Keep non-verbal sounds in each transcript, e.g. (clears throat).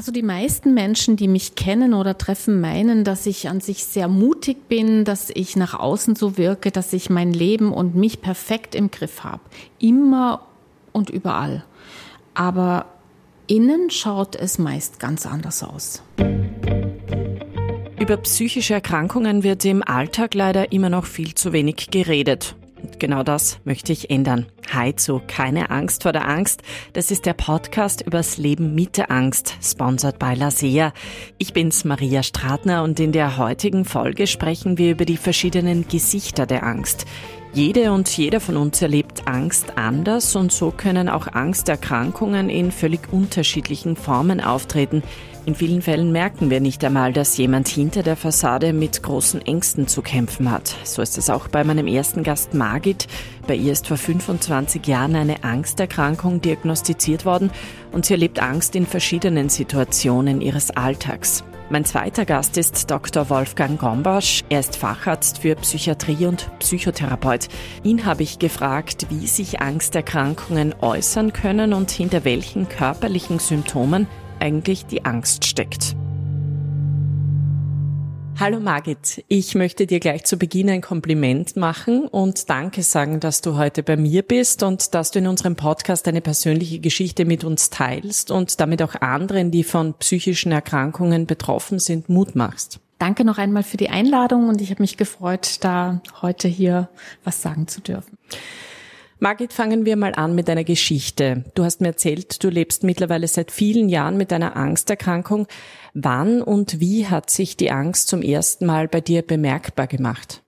Also die meisten Menschen, die mich kennen oder treffen, meinen, dass ich an sich sehr mutig bin, dass ich nach außen so wirke, dass ich mein Leben und mich perfekt im Griff habe. Immer und überall. Aber innen schaut es meist ganz anders aus. Über psychische Erkrankungen wird im Alltag leider immer noch viel zu wenig geredet. Und genau das möchte ich ändern. Hi zu Keine Angst vor der Angst. Das ist der Podcast übers Leben mit der Angst, sponsored by Lasea. Ich bin's Maria Stratner und in der heutigen Folge sprechen wir über die verschiedenen Gesichter der Angst. Jede und jeder von uns erlebt Angst anders und so können auch Angsterkrankungen in völlig unterschiedlichen Formen auftreten. In vielen Fällen merken wir nicht einmal, dass jemand hinter der Fassade mit großen Ängsten zu kämpfen hat. So ist es auch bei meinem ersten Gast Margit. Bei ihr ist vor 25 Jahren eine Angsterkrankung diagnostiziert worden und sie erlebt Angst in verschiedenen Situationen ihres Alltags. Mein zweiter Gast ist Dr. Wolfgang Gombasch. Er ist Facharzt für Psychiatrie und Psychotherapeut. Ihn habe ich gefragt, wie sich Angsterkrankungen äußern können und hinter welchen körperlichen Symptomen eigentlich die Angst steckt. Hallo Margit, ich möchte dir gleich zu Beginn ein Kompliment machen und Danke sagen, dass du heute bei mir bist und dass du in unserem Podcast eine persönliche Geschichte mit uns teilst und damit auch anderen, die von psychischen Erkrankungen betroffen sind, Mut machst. Danke noch einmal für die Einladung und ich habe mich gefreut, da heute hier was sagen zu dürfen. Margit, fangen wir mal an mit deiner Geschichte. Du hast mir erzählt, du lebst mittlerweile seit vielen Jahren mit einer Angsterkrankung. Wann und wie hat sich die Angst zum ersten Mal bei dir bemerkbar gemacht?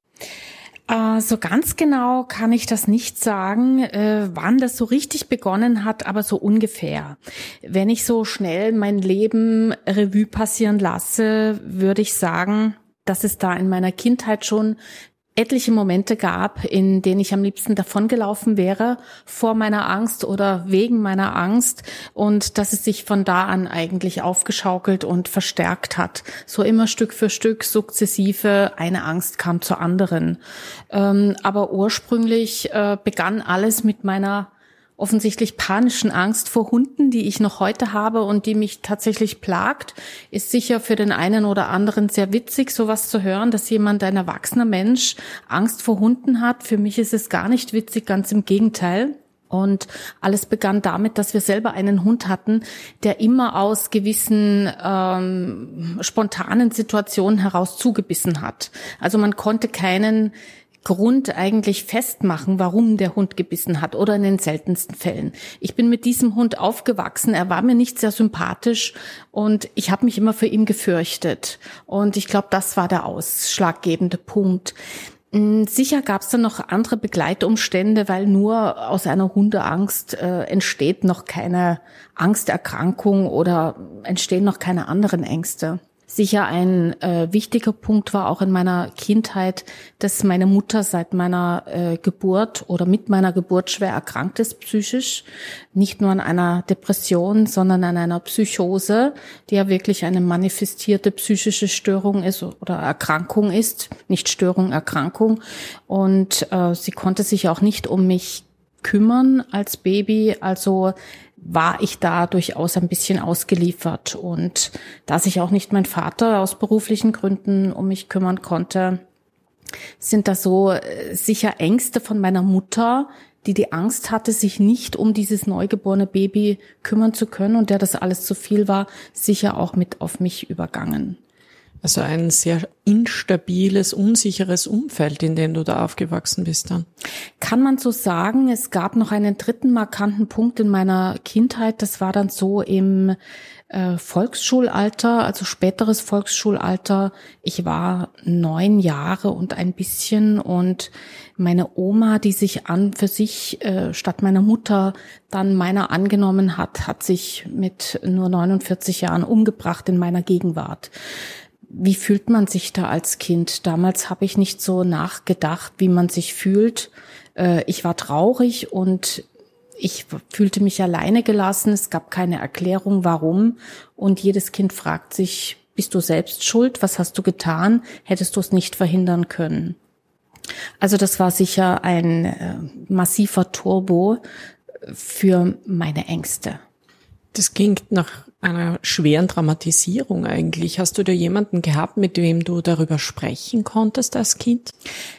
Äh, so ganz genau kann ich das nicht sagen, äh, wann das so richtig begonnen hat, aber so ungefähr. Wenn ich so schnell mein Leben Revue passieren lasse, würde ich sagen, dass es da in meiner Kindheit schon etliche Momente gab, in denen ich am liebsten davongelaufen wäre vor meiner Angst oder wegen meiner Angst und dass es sich von da an eigentlich aufgeschaukelt und verstärkt hat. So immer Stück für Stück sukzessive eine Angst kam zur anderen. Ähm, aber ursprünglich äh, begann alles mit meiner offensichtlich panischen Angst vor Hunden, die ich noch heute habe und die mich tatsächlich plagt, ist sicher für den einen oder anderen sehr witzig, sowas zu hören, dass jemand, ein erwachsener Mensch, Angst vor Hunden hat. Für mich ist es gar nicht witzig, ganz im Gegenteil. Und alles begann damit, dass wir selber einen Hund hatten, der immer aus gewissen ähm, spontanen Situationen heraus zugebissen hat. Also man konnte keinen Grund eigentlich festmachen, warum der Hund gebissen hat oder in den seltensten Fällen. Ich bin mit diesem Hund aufgewachsen, er war mir nicht sehr sympathisch und ich habe mich immer für ihn gefürchtet. Und ich glaube, das war der ausschlaggebende Punkt. Hm, sicher gab es dann noch andere Begleitumstände, weil nur aus einer Hundeangst äh, entsteht noch keine Angsterkrankung oder entstehen noch keine anderen Ängste. Sicher ein äh, wichtiger Punkt war auch in meiner Kindheit, dass meine Mutter seit meiner äh, Geburt oder mit meiner Geburt schwer erkrankt ist psychisch. Nicht nur an einer Depression, sondern an einer Psychose, die ja wirklich eine manifestierte psychische Störung ist oder Erkrankung ist. Nicht Störung, Erkrankung. Und äh, sie konnte sich auch nicht um mich kümmern als Baby. Also war ich da durchaus ein bisschen ausgeliefert. Und da sich auch nicht mein Vater aus beruflichen Gründen um mich kümmern konnte, sind da so äh, sicher Ängste von meiner Mutter, die die Angst hatte, sich nicht um dieses neugeborene Baby kümmern zu können und der das alles zu viel war, sicher auch mit auf mich übergangen. Also ein sehr instabiles, unsicheres Umfeld, in dem du da aufgewachsen bist dann. Kann man so sagen. Es gab noch einen dritten markanten Punkt in meiner Kindheit. Das war dann so im äh, Volksschulalter, also späteres Volksschulalter. Ich war neun Jahre und ein bisschen und meine Oma, die sich an für sich äh, statt meiner Mutter dann meiner angenommen hat, hat sich mit nur 49 Jahren umgebracht in meiner Gegenwart wie fühlt man sich da als Kind? Damals habe ich nicht so nachgedacht, wie man sich fühlt. Äh, ich war traurig und ich fühlte mich alleine gelassen. Es gab keine Erklärung, warum. Und jedes Kind fragt sich, bist du selbst schuld? Was hast du getan? Hättest du es nicht verhindern können? Also das war sicher ein äh, massiver Turbo für meine Ängste. Das klingt nach einer schweren Dramatisierung eigentlich. Hast du da jemanden gehabt, mit dem du darüber sprechen konntest als Kind?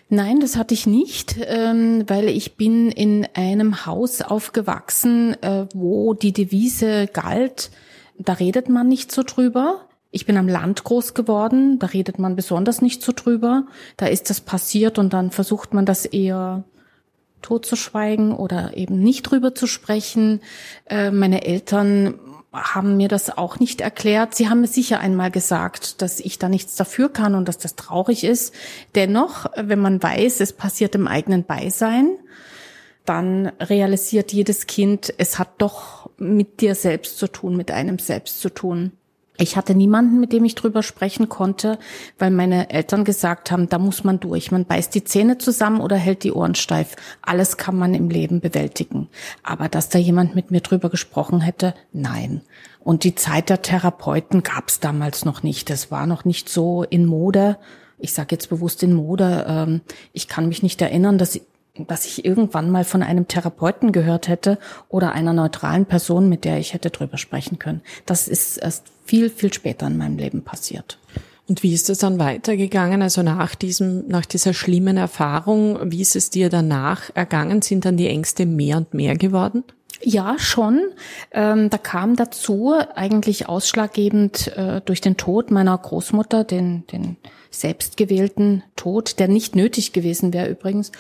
Nein, das hatte ich nicht, ähm, weil ich bin in einem Haus aufgewachsen, äh, wo die Devise galt, da redet man nicht so drüber. Ich bin am Land groß geworden, da redet man besonders nicht so drüber. Da ist das passiert und dann versucht man das eher totzuschweigen oder eben nicht drüber zu sprechen. Äh, meine Eltern haben mir das auch nicht erklärt. Sie haben mir sicher einmal gesagt, dass ich da nichts dafür kann und dass das traurig ist. Dennoch, wenn man weiß, es passiert im eigenen Beisein, dann realisiert jedes Kind, es hat doch mit dir selbst zu tun, mit einem selbst zu tun. Ich hatte niemanden, mit dem ich drüber sprechen konnte, weil meine Eltern gesagt haben, da muss man durch. Man beißt die Zähne zusammen oder hält die Ohren steif. Alles kann man im Leben bewältigen. Aber dass da jemand mit mir drüber gesprochen hätte, nein. Und die Zeit der Therapeuten gab es damals noch nicht. Das war noch nicht so in Mode. Ich sage jetzt bewusst in Mode. Ähm, ich kann mich nicht erinnern, dass dass ich irgendwann mal von einem Therapeuten gehört hätte oder einer neutralen Person, mit der ich hätte drüber sprechen können. Das ist erst viel, viel später in meinem Leben passiert. Und wie ist es dann weitergegangen? Also nach diesem, nach dieser schlimmen Erfahrung, wie ist es dir danach ergangen? Sind dann die Ängste mehr und mehr geworden? Ja, schon. Ähm, da kam dazu eigentlich ausschlaggebend äh, durch den Tod meiner Großmutter, den, den selbstgewählten Tod, der nicht nötig gewesen wäre übrigens,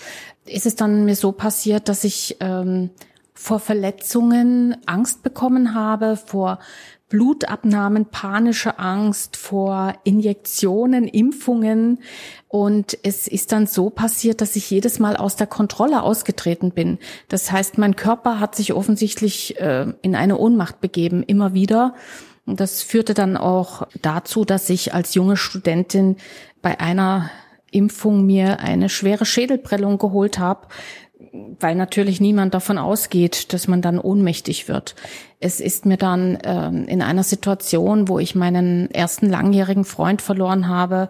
ist es dann mir so passiert, dass ich ähm, vor Verletzungen Angst bekommen habe, vor Blutabnahmen, panische Angst vor Injektionen, Impfungen. Und es ist dann so passiert, dass ich jedes Mal aus der Kontrolle ausgetreten bin. Das heißt, mein Körper hat sich offensichtlich äh, in eine Ohnmacht begeben, immer wieder. Und das führte dann auch dazu, dass ich als junge Studentin bei einer Impfung mir eine schwere Schädelprellung geholt habe, weil natürlich niemand davon ausgeht, dass man dann ohnmächtig wird. Es ist mir dann ähm, in einer Situation, wo ich meinen ersten langjährigen Freund verloren habe,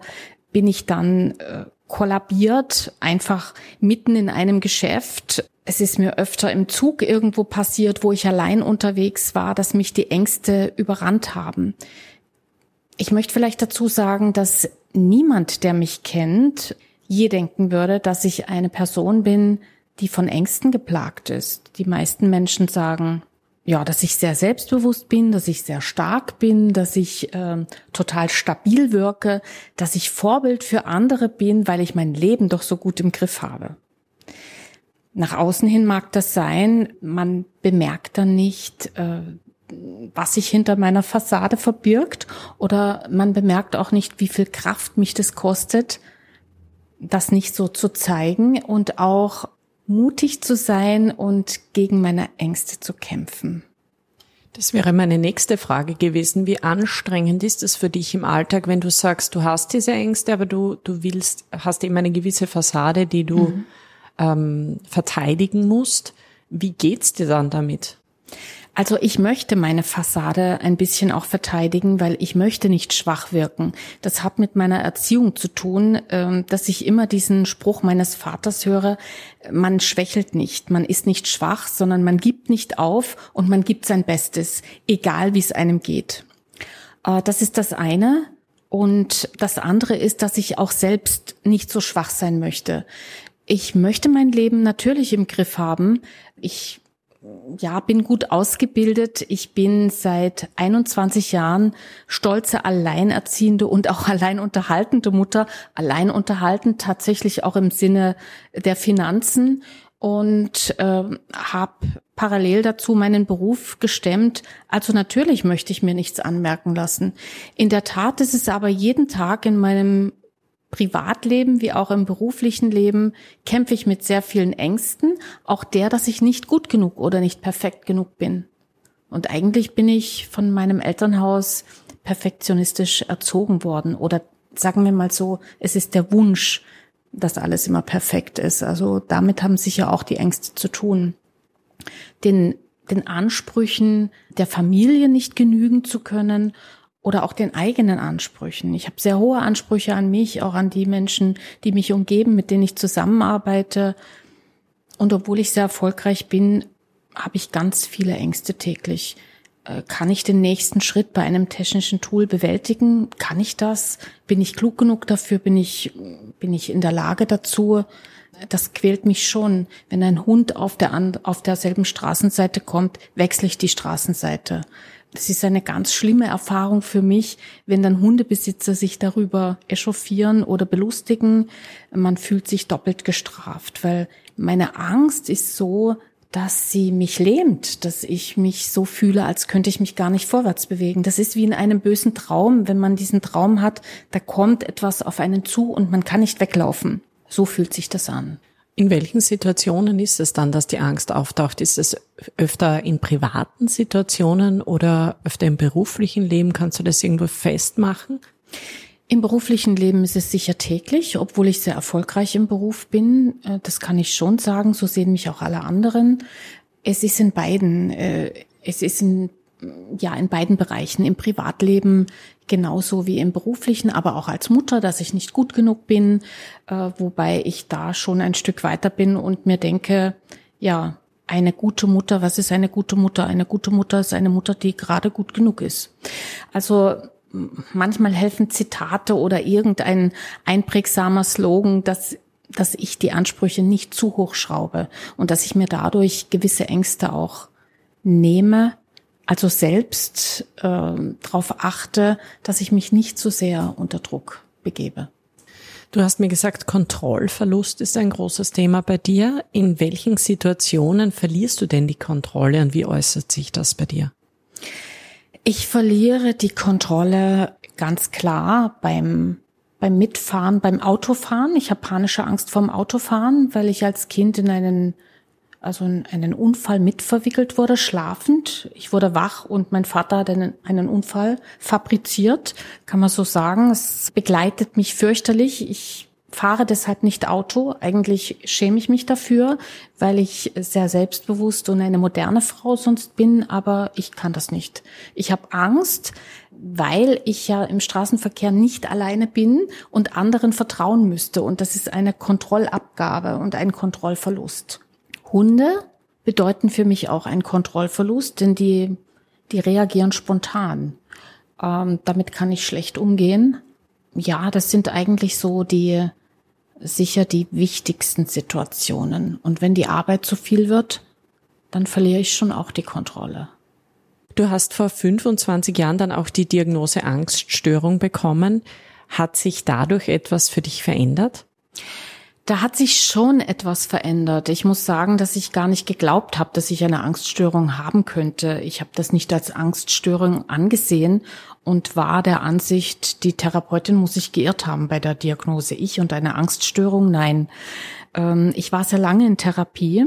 bin ich dann äh, kollabiert, einfach mitten in einem Geschäft. Es ist mir öfter im Zug irgendwo passiert, wo ich allein unterwegs war, dass mich die Ängste überrannt haben. Ich möchte vielleicht dazu sagen, dass niemand, der mich kennt, je denken würde, dass ich eine Person bin, die von Ängsten geplagt ist. Die meisten Menschen sagen, ja, dass ich sehr selbstbewusst bin, dass ich sehr stark bin, dass ich äh, total stabil wirke, dass ich Vorbild für andere bin, weil ich mein Leben doch so gut im Griff habe. Nach außen hin mag das sein, man bemerkt dann nicht, äh, was sich hinter meiner Fassade verbirgt oder man bemerkt auch nicht, wie viel Kraft mich das kostet, das nicht so zu zeigen und auch mutig zu sein und gegen meine Ängste zu kämpfen. Das wäre meine nächste Frage gewesen. Wie anstrengend ist es für dich im Alltag, wenn du sagst, du hast diese Ängste, aber du, du willst, hast eben eine gewisse Fassade, die du mhm. ähm, verteidigen musst. Wie geht's dir dann damit? Also ich möchte meine Fassade ein bisschen auch verteidigen, weil ich möchte nicht schwach wirken. Das hat mit meiner Erziehung zu tun, ähm, dass ich immer diesen Spruch meines Vaters höre, man schwächelt nicht, man ist nicht schwach, sondern man gibt nicht auf und man gibt sein Bestes, egal wie es einem geht. Äh, das ist das eine. Und das andere ist, dass ich auch selbst nicht so schwach sein möchte. Ich möchte mein Leben natürlich im Griff haben. Ich ja, bin gut ausgebildet. Ich bin seit 21 Jahren stolze Alleinerziehende und auch (laughs) alleinunterhaltende Mutter. Alleinunterhaltend tatsächlich auch im Sinne der Finanzen und äh, habe parallel dazu meinen Beruf gestemmt. Also natürlich möchte ich mir nichts anmerken lassen. In der Tat ist es aber jeden Tag in meinem Privatleben wie auch im beruflichen Leben kämpfe ich mit sehr vielen Ängsten, auch der, dass ich nicht gut genug oder nicht perfekt genug bin. Und eigentlich bin ich von meinem Elternhaus perfektionistisch erzogen worden oder sagen wir mal so, es ist der Wunsch, dass alles immer perfekt ist. Also damit haben sicher auch die Ängste zu tun. Den, den Ansprüchen der Familie nicht genügen zu können oder auch den eigenen Ansprüchen. Ich habe sehr hohe Ansprüche an mich, auch an die Menschen, die mich umgeben, mit denen ich zusammenarbeite. Und obwohl ich sehr erfolgreich bin, habe ich ganz viele Ängste täglich. Äh, kann ich den nächsten Schritt bei einem technischen Tool bewältigen? Kann ich das? Bin ich klug genug dafür? Bin ich, bin ich in der Lage dazu? Das quält mich schon. Wenn ein Hund auf der, auf derselben Straßenseite kommt, wechsle ich die Straßenseite. Das ist eine ganz schlimme Erfahrung für mich, wenn dann Hundebesitzer sich darüber echauffieren oder belustigen. Man fühlt sich doppelt gestraft, weil meine Angst ist so, dass sie mich lähmt, dass ich mich so fühle, als könnte ich mich gar nicht vorwärts bewegen. Das ist wie in einem bösen Traum, wenn man diesen Traum hat, da kommt etwas auf einen zu und man kann nicht weglaufen. So fühlt sich das an. In welchen Situationen ist es dann, dass die Angst auftaucht? Ist es öfter in privaten Situationen oder öfter im beruflichen Leben? Kannst du das irgendwo festmachen? Im beruflichen Leben ist es sicher täglich, obwohl ich sehr erfolgreich im Beruf bin. Äh, das kann ich schon sagen. So sehen mich auch alle anderen. Es ist in beiden, äh, es ist in, ja, in beiden Bereichen. Im Privatleben genauso wie im beruflichen, aber auch als Mutter, dass ich nicht gut genug bin, äh, wobei ich da schon ein Stück weiter bin und mir denke, ja, eine gute Mutter, was ist eine gute Mutter? Eine gute Mutter ist eine Mutter, die gerade gut genug ist. Also manchmal helfen Zitate oder irgendein einprägsamer Slogan, dass dass ich die Ansprüche nicht zu hoch schraube und dass ich mir dadurch gewisse Ängste auch nehme, also selbst äh, darauf achte, dass ich mich nicht zu so sehr unter Druck begebe. Du hast mir gesagt, Kontrollverlust ist ein großes Thema bei dir. In welchen Situationen verlierst du denn die Kontrolle und wie äußert sich das bei dir? Ich verliere die Kontrolle ganz klar beim beim Mitfahren, beim Autofahren. Ich habe panische Angst vorm Autofahren, weil ich als Kind in einen also in einen Unfall mitverwickelt wurde, schlafend. Ich wurde wach und mein Vater hat einen, einen Unfall fabriziert, kann man so sagen. Es begleitet mich fürchterlich. Ich fahre deshalb nicht Auto. Eigentlich schäme ich mich dafür, weil ich sehr selbstbewusst und eine moderne Frau sonst bin, aber ich kann das nicht. Ich habe Angst, weil ich ja im Straßenverkehr nicht alleine bin und anderen vertrauen müsste. Und das ist eine Kontrollabgabe und ein Kontrollverlust. Hunde bedeuten für mich auch einen Kontrollverlust, denn die, die reagieren spontan. Ähm, damit kann ich schlecht umgehen. Ja, das sind eigentlich so die sicher die wichtigsten Situationen. Und wenn die Arbeit zu viel wird, dann verliere ich schon auch die Kontrolle. Du hast vor 25 Jahren dann auch die Diagnose Angststörung bekommen. Hat sich dadurch etwas für dich verändert? Da hat sich schon etwas verändert. Ich muss sagen, dass ich gar nicht geglaubt habe, dass ich eine Angststörung haben könnte. Ich habe das nicht als Angststörung angesehen und war der Ansicht, die Therapeutin muss sich geirrt haben bei der Diagnose. Ich und eine Angststörung, nein. Ähm, ich war sehr lange in Therapie.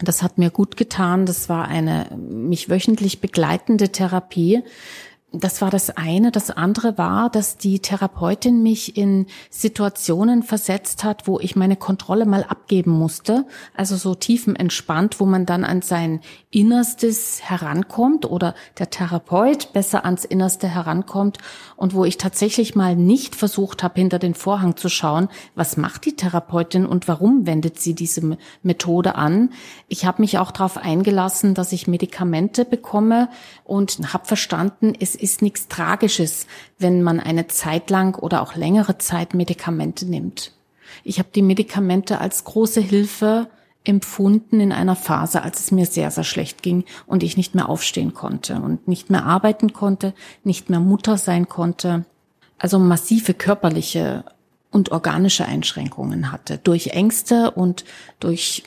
Das hat mir gut getan. Das war eine mich wöchentlich begleitende Therapie das war das eine. Das andere war, dass die Therapeutin mich in Situationen versetzt hat, wo ich meine Kontrolle mal abgeben musste. Also so tiefenentspannt, wo man dann an sein Innerstes herankommt oder der Therapeut besser ans Innerste herankommt und wo ich tatsächlich mal nicht versucht habe, hinter den Vorhang zu schauen, was macht die Therapeutin und warum wendet sie diese Methode an. Ich habe mich auch darauf eingelassen, dass ich Medikamente bekomme und habe verstanden, es ist nichts Tragisches, wenn man eine Zeit lang oder auch längere Zeit Medikamente nimmt. Ich habe die Medikamente als große Hilfe empfunden in einer Phase, als es mir sehr, sehr schlecht ging und ich nicht mehr aufstehen konnte und nicht mehr arbeiten konnte, nicht mehr Mutter sein konnte. Also massive körperliche und organische Einschränkungen hatte durch Ängste und durch,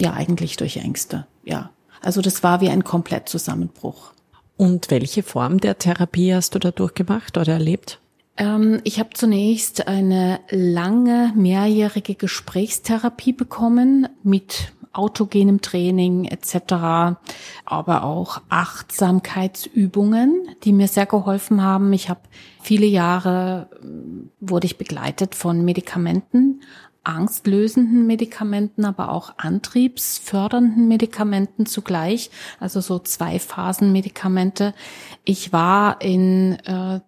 ja, eigentlich durch Ängste, ja. Also das war wie ein Komplettzusammenbruch. Und welche Form der Therapie hast du da durchgemacht oder erlebt? Ähm, ich habe zunächst eine lange, mehrjährige Gesprächstherapie bekommen mit autogenem Training etc., aber auch Achtsamkeitsübungen, die mir sehr geholfen haben. Ich habe viele Jahre wurde ich begleitet von Medikamenten, angstlösenden Medikamenten, aber auch antriebsfördernden Medikamenten zugleich, also so zwei Phasen Medikamente. Ich war in äh,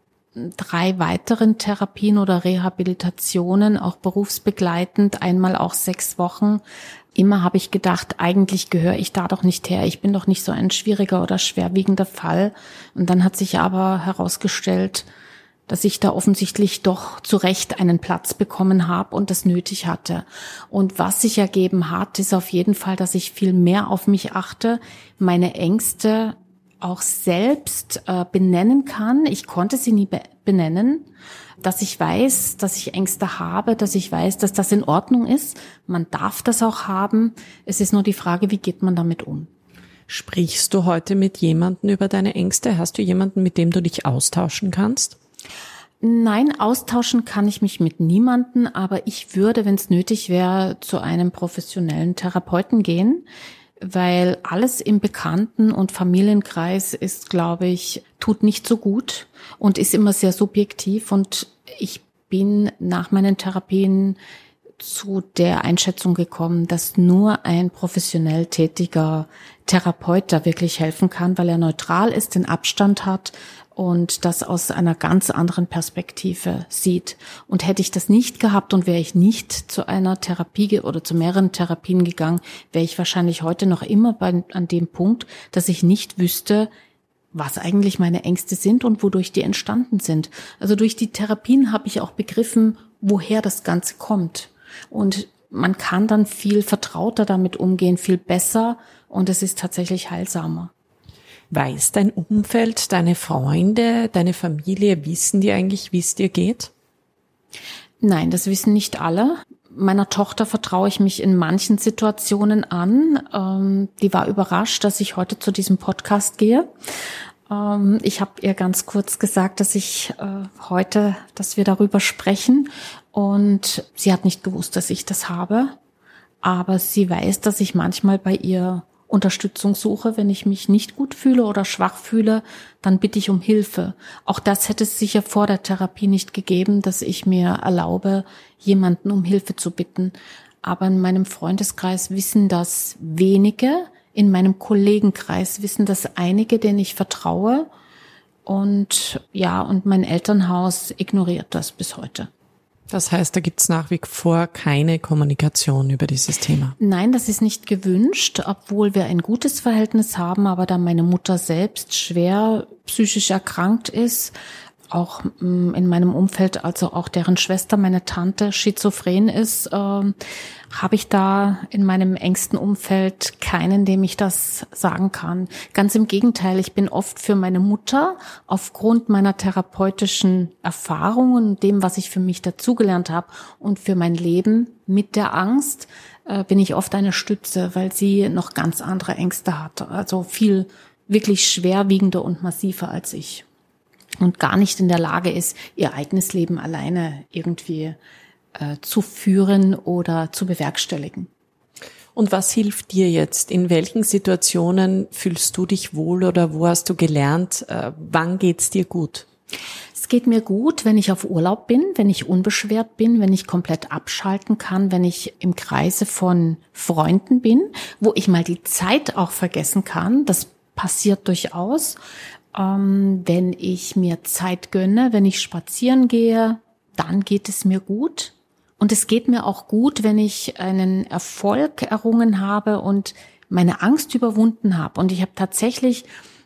drei weiteren Therapien oder Rehabilitationen, auch berufsbegleitend, einmal auch sechs Wochen. immer habe ich gedacht, eigentlich gehöre ich da doch nicht her. Ich bin doch nicht so ein schwieriger oder schwerwiegender Fall. Und dann hat sich aber herausgestellt, dass ich da offensichtlich doch zu Recht einen Platz bekommen habe und das nötig hatte. Und was sich ergeben hat, ist auf jeden Fall, dass ich viel mehr auf mich achte, meine Ängste auch selbst äh, benennen kann. Ich konnte sie nie be benennen, dass ich weiß, dass ich Ängste habe, dass ich weiß, dass das in Ordnung ist. Man darf das auch haben. Es ist nur die Frage, wie geht man damit um? Sprichst du heute mit jemandem über deine Ängste? Hast du jemanden, mit dem du dich austauschen kannst? Nein, austauschen kann ich mich mit niemanden, aber ich würde, wenn es nötig wäre, zu einem professionellen Therapeuten gehen, weil alles im Bekannten- und Familienkreis ist, glaube ich, tut nicht so gut und ist immer sehr subjektiv und ich bin nach meinen Therapien zu der Einschätzung gekommen, dass nur ein professionell tätiger Therapeut da wirklich helfen kann, weil er neutral ist, den Abstand hat, und das aus einer ganz anderen Perspektive sieht. Und hätte ich das nicht gehabt und wäre ich nicht zu einer Therapie oder zu mehreren Therapien gegangen, wäre ich wahrscheinlich heute noch immer bei, an dem Punkt, dass ich nicht wüsste, was eigentlich meine Ängste sind und wodurch die entstanden sind. Also durch die Therapien habe ich auch begriffen, woher das Ganze kommt. Und man kann dann viel vertrauter damit umgehen, viel besser und es ist tatsächlich heilsamer. Weiß dein Umfeld, deine Freunde, deine Familie, wissen die eigentlich, wie es dir geht? Nein, das wissen nicht alle. Meiner Tochter vertraue ich mich in manchen Situationen an. Ähm, die war überrascht, dass ich heute zu diesem Podcast gehe. Ähm, ich habe ihr ganz kurz gesagt, dass ich äh, heute, dass wir darüber sprechen. Und sie hat nicht gewusst, dass ich das habe. Aber sie weiß, dass ich manchmal bei ihr Unterstützung suche, wenn ich mich nicht gut fühle oder schwach fühle, dann bitte ich um Hilfe. Auch das hätte es sicher vor der Therapie nicht gegeben, dass ich mir erlaube, jemanden um Hilfe zu bitten. Aber in meinem Freundeskreis wissen das wenige, in meinem Kollegenkreis wissen das einige, denen ich vertraue. Und ja, und mein Elternhaus ignoriert das bis heute. Das heißt, da gibt's nach wie vor keine Kommunikation über dieses Thema. Nein, das ist nicht gewünscht, obwohl wir ein gutes Verhältnis haben, aber da meine Mutter selbst schwer psychisch erkrankt ist, auch mm, in meinem Umfeld, also auch deren Schwester, meine Tante, schizophren ist, äh, habe ich da in meinem engsten Umfeld keinen, dem ich das sagen kann. Ganz im Gegenteil, ich bin oft für meine Mutter aufgrund meiner therapeutischen Erfahrungen dem, was ich für mich dazugelernt habe und für mein Leben mit der Angst, äh, bin ich oft eine Stütze, weil sie noch ganz andere Ängste hat. Also viel wirklich schwerwiegender und massiver als ich und gar nicht in der Lage ist, ihr eigenes Leben alleine irgendwie äh, zu führen oder zu bewerkstelligen. Und was hilft dir jetzt? In welchen Situationen fühlst du dich wohl oder wo hast du gelernt? Äh, wann geht's dir gut? Es geht mir gut, wenn ich auf Urlaub bin, wenn ich unbeschwert bin, wenn ich komplett abschalten kann, wenn ich im Kreise von Freunden bin, wo ich mal die Zeit auch vergessen kann. Das passiert durchaus ähm, wenn ich mir Zeit gönne, wenn ich spazieren gehe, dann geht es mir gut. Und es geht mir auch gut, wenn ich einen Erfolg errungen habe und meine Angst überwunden habe. Und ich habe tatsächlich,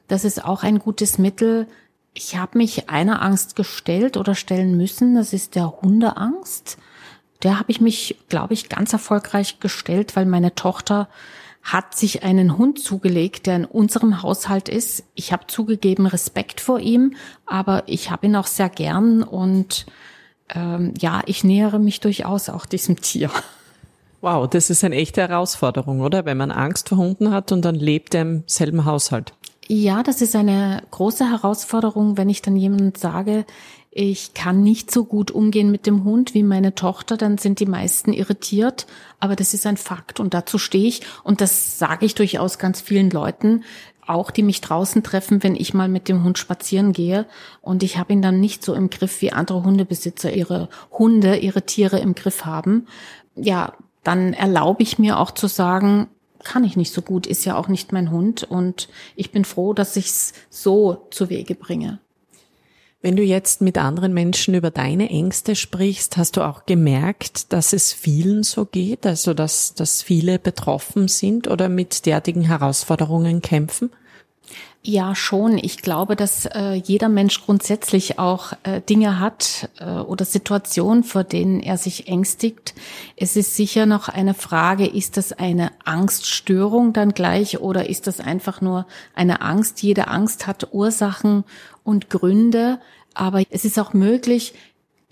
das ist auch ein gutes Mittel, ich habe mich einer Angst gestellt oder stellen müssen, das ist der Hundeangst. Der habe ich mich, glaube ich, ganz erfolgreich gestellt, weil meine Tochter hat sich einen Hund zugelegt, der in unserem Haushalt ist. Ich habe zugegeben Respekt vor ihm, aber ich habe ihn auch sehr gern und ähm, ja, ich nähere mich durchaus auch diesem Tier. Wow, das ist eine echte Herausforderung, oder? Wenn man Angst vor Hunden hat und dann lebt er im selben Haushalt. Ja, das ist eine große Herausforderung, wenn ich dann jemandem sage, ich kann nicht so gut umgehen mit dem Hund wie meine Tochter, dann sind die meisten irritiert. Aber das ist ein Fakt und dazu stehe ich. Und das sage ich durchaus ganz vielen Leuten, auch die mich draußen treffen, wenn ich mal mit dem Hund spazieren gehe. Und ich habe ihn dann nicht so im Griff, wie andere Hundebesitzer ihre Hunde, ihre Tiere im Griff haben. Ja, dann erlaube ich mir auch zu sagen, kann ich nicht so gut, ist ja auch nicht mein Hund. Und ich bin froh, dass ich es so zu Wege bringe. Wenn du jetzt mit anderen Menschen über deine Ängste sprichst, hast du auch gemerkt, dass es vielen so geht, also dass, dass viele betroffen sind oder mit derartigen Herausforderungen kämpfen? Ja, schon. Ich glaube, dass äh, jeder Mensch grundsätzlich auch äh, Dinge hat äh, oder Situationen, vor denen er sich ängstigt. Es ist sicher noch eine Frage, ist das eine Angststörung dann gleich oder ist das einfach nur eine Angst? Jede Angst hat Ursachen und Gründe, aber es ist auch möglich,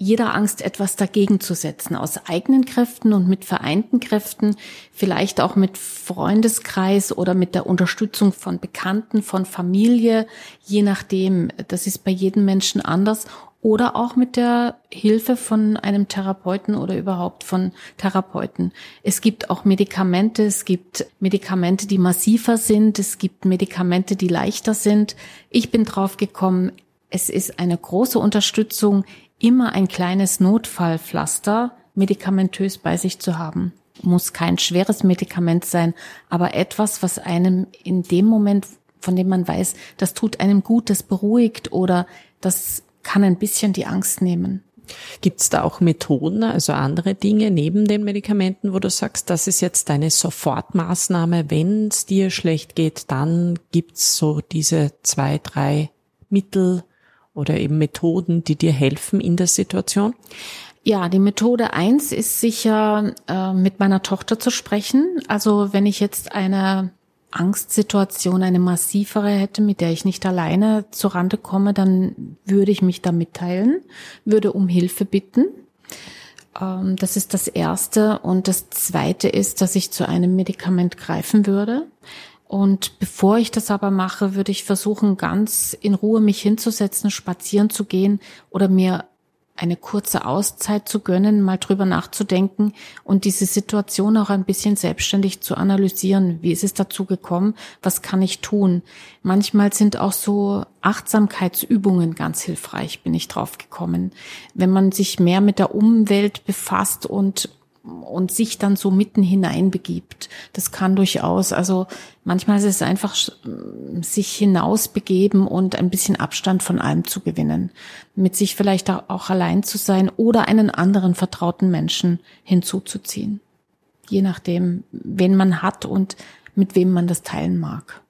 jeder Angst etwas dagegen zu setzen, aus eigenen Kräften und mit vereinten Kräften, vielleicht auch mit Freundeskreis oder mit der Unterstützung von Bekannten, von Familie, je nachdem, das ist bei jedem Menschen anders, oder auch mit der Hilfe von einem Therapeuten oder überhaupt von Therapeuten. Es gibt auch Medikamente, es gibt Medikamente, die massiver sind, es gibt Medikamente, die leichter sind. Ich bin drauf gekommen, es ist eine große Unterstützung, immer ein kleines Notfallpflaster medikamentös bei sich zu haben. Muss kein schweres Medikament sein, aber etwas, was einem in dem Moment, von dem man weiß, das tut einem gut, das beruhigt oder das kann ein bisschen die Angst nehmen. Gibt es da auch Methoden, also andere Dinge neben den Medikamenten, wo du sagst, das ist jetzt deine Sofortmaßnahme, wenn es dir schlecht geht, dann gibt's so diese zwei, drei Mittel, oder eben Methoden, die dir helfen in der Situation? Ja, die Methode eins ist sicher, äh, mit meiner Tochter zu sprechen. Also wenn ich jetzt eine Angstsituation, eine massivere hätte, mit der ich nicht alleine zurande komme, dann würde ich mich da mitteilen, würde um Hilfe bitten. Ähm, das ist das Erste. Und das Zweite ist, dass ich zu einem Medikament greifen würde. Und bevor ich das aber mache, würde ich versuchen, ganz in Ruhe mich hinzusetzen, spazieren zu gehen oder mir eine kurze Auszeit zu gönnen, mal drüber nachzudenken und diese Situation auch ein bisschen selbstständig zu analysieren. Wie ist es dazu gekommen? Was kann ich tun? Manchmal sind auch so Achtsamkeitsübungen ganz hilfreich, bin ich drauf gekommen. Wenn man sich mehr mit der Umwelt befasst und und sich dann so mitten hinein begibt. Das kann durchaus, also manchmal ist es einfach sich hinausbegeben und ein bisschen Abstand von allem zu gewinnen. Mit sich vielleicht auch allein zu sein oder einen anderen vertrauten Menschen hinzuzuziehen. Je nachdem, wen man hat und mit wem man das teilen mag.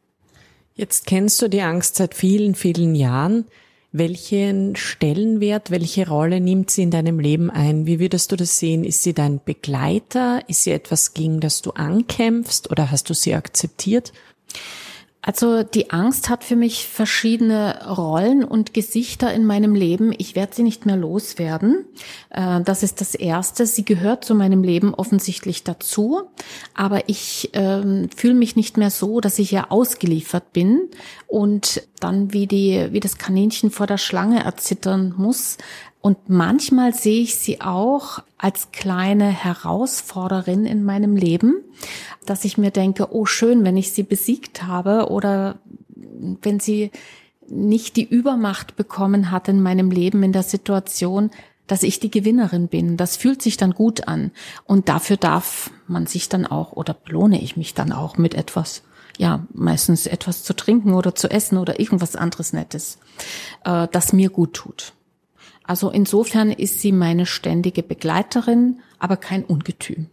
Jetzt kennst du die Angst seit vielen, vielen Jahren. Welchen Stellenwert, welche Rolle nimmt sie in deinem Leben ein? Wie würdest du das sehen? Ist sie dein Begleiter? Ist sie etwas, gegen das du ankämpfst oder hast du sie akzeptiert? Also die Angst hat für mich verschiedene Rollen und Gesichter in meinem Leben. Ich werde sie nicht mehr loswerden. Äh, das ist das Erste. Sie gehört zu meinem Leben offensichtlich dazu. Aber ich äh, fühle mich nicht mehr so, dass ich ihr ausgeliefert bin und dann wie, die, wie das Kaninchen vor der Schlange erzittern muss. Und manchmal sehe ich sie auch als kleine Herausforderin in meinem Leben, dass ich mir denke, oh schön, wenn ich sie besiegt habe oder wenn sie nicht die Übermacht bekommen hat in meinem Leben, in der Situation, dass ich die Gewinnerin bin. Das fühlt sich dann gut an. Und dafür darf man sich dann auch oder belohne ich mich dann auch mit etwas, ja, meistens etwas zu trinken oder zu essen oder irgendwas anderes Nettes, äh, das mir gut tut. Also insofern ist sie meine ständige Begleiterin, aber kein Ungetüm.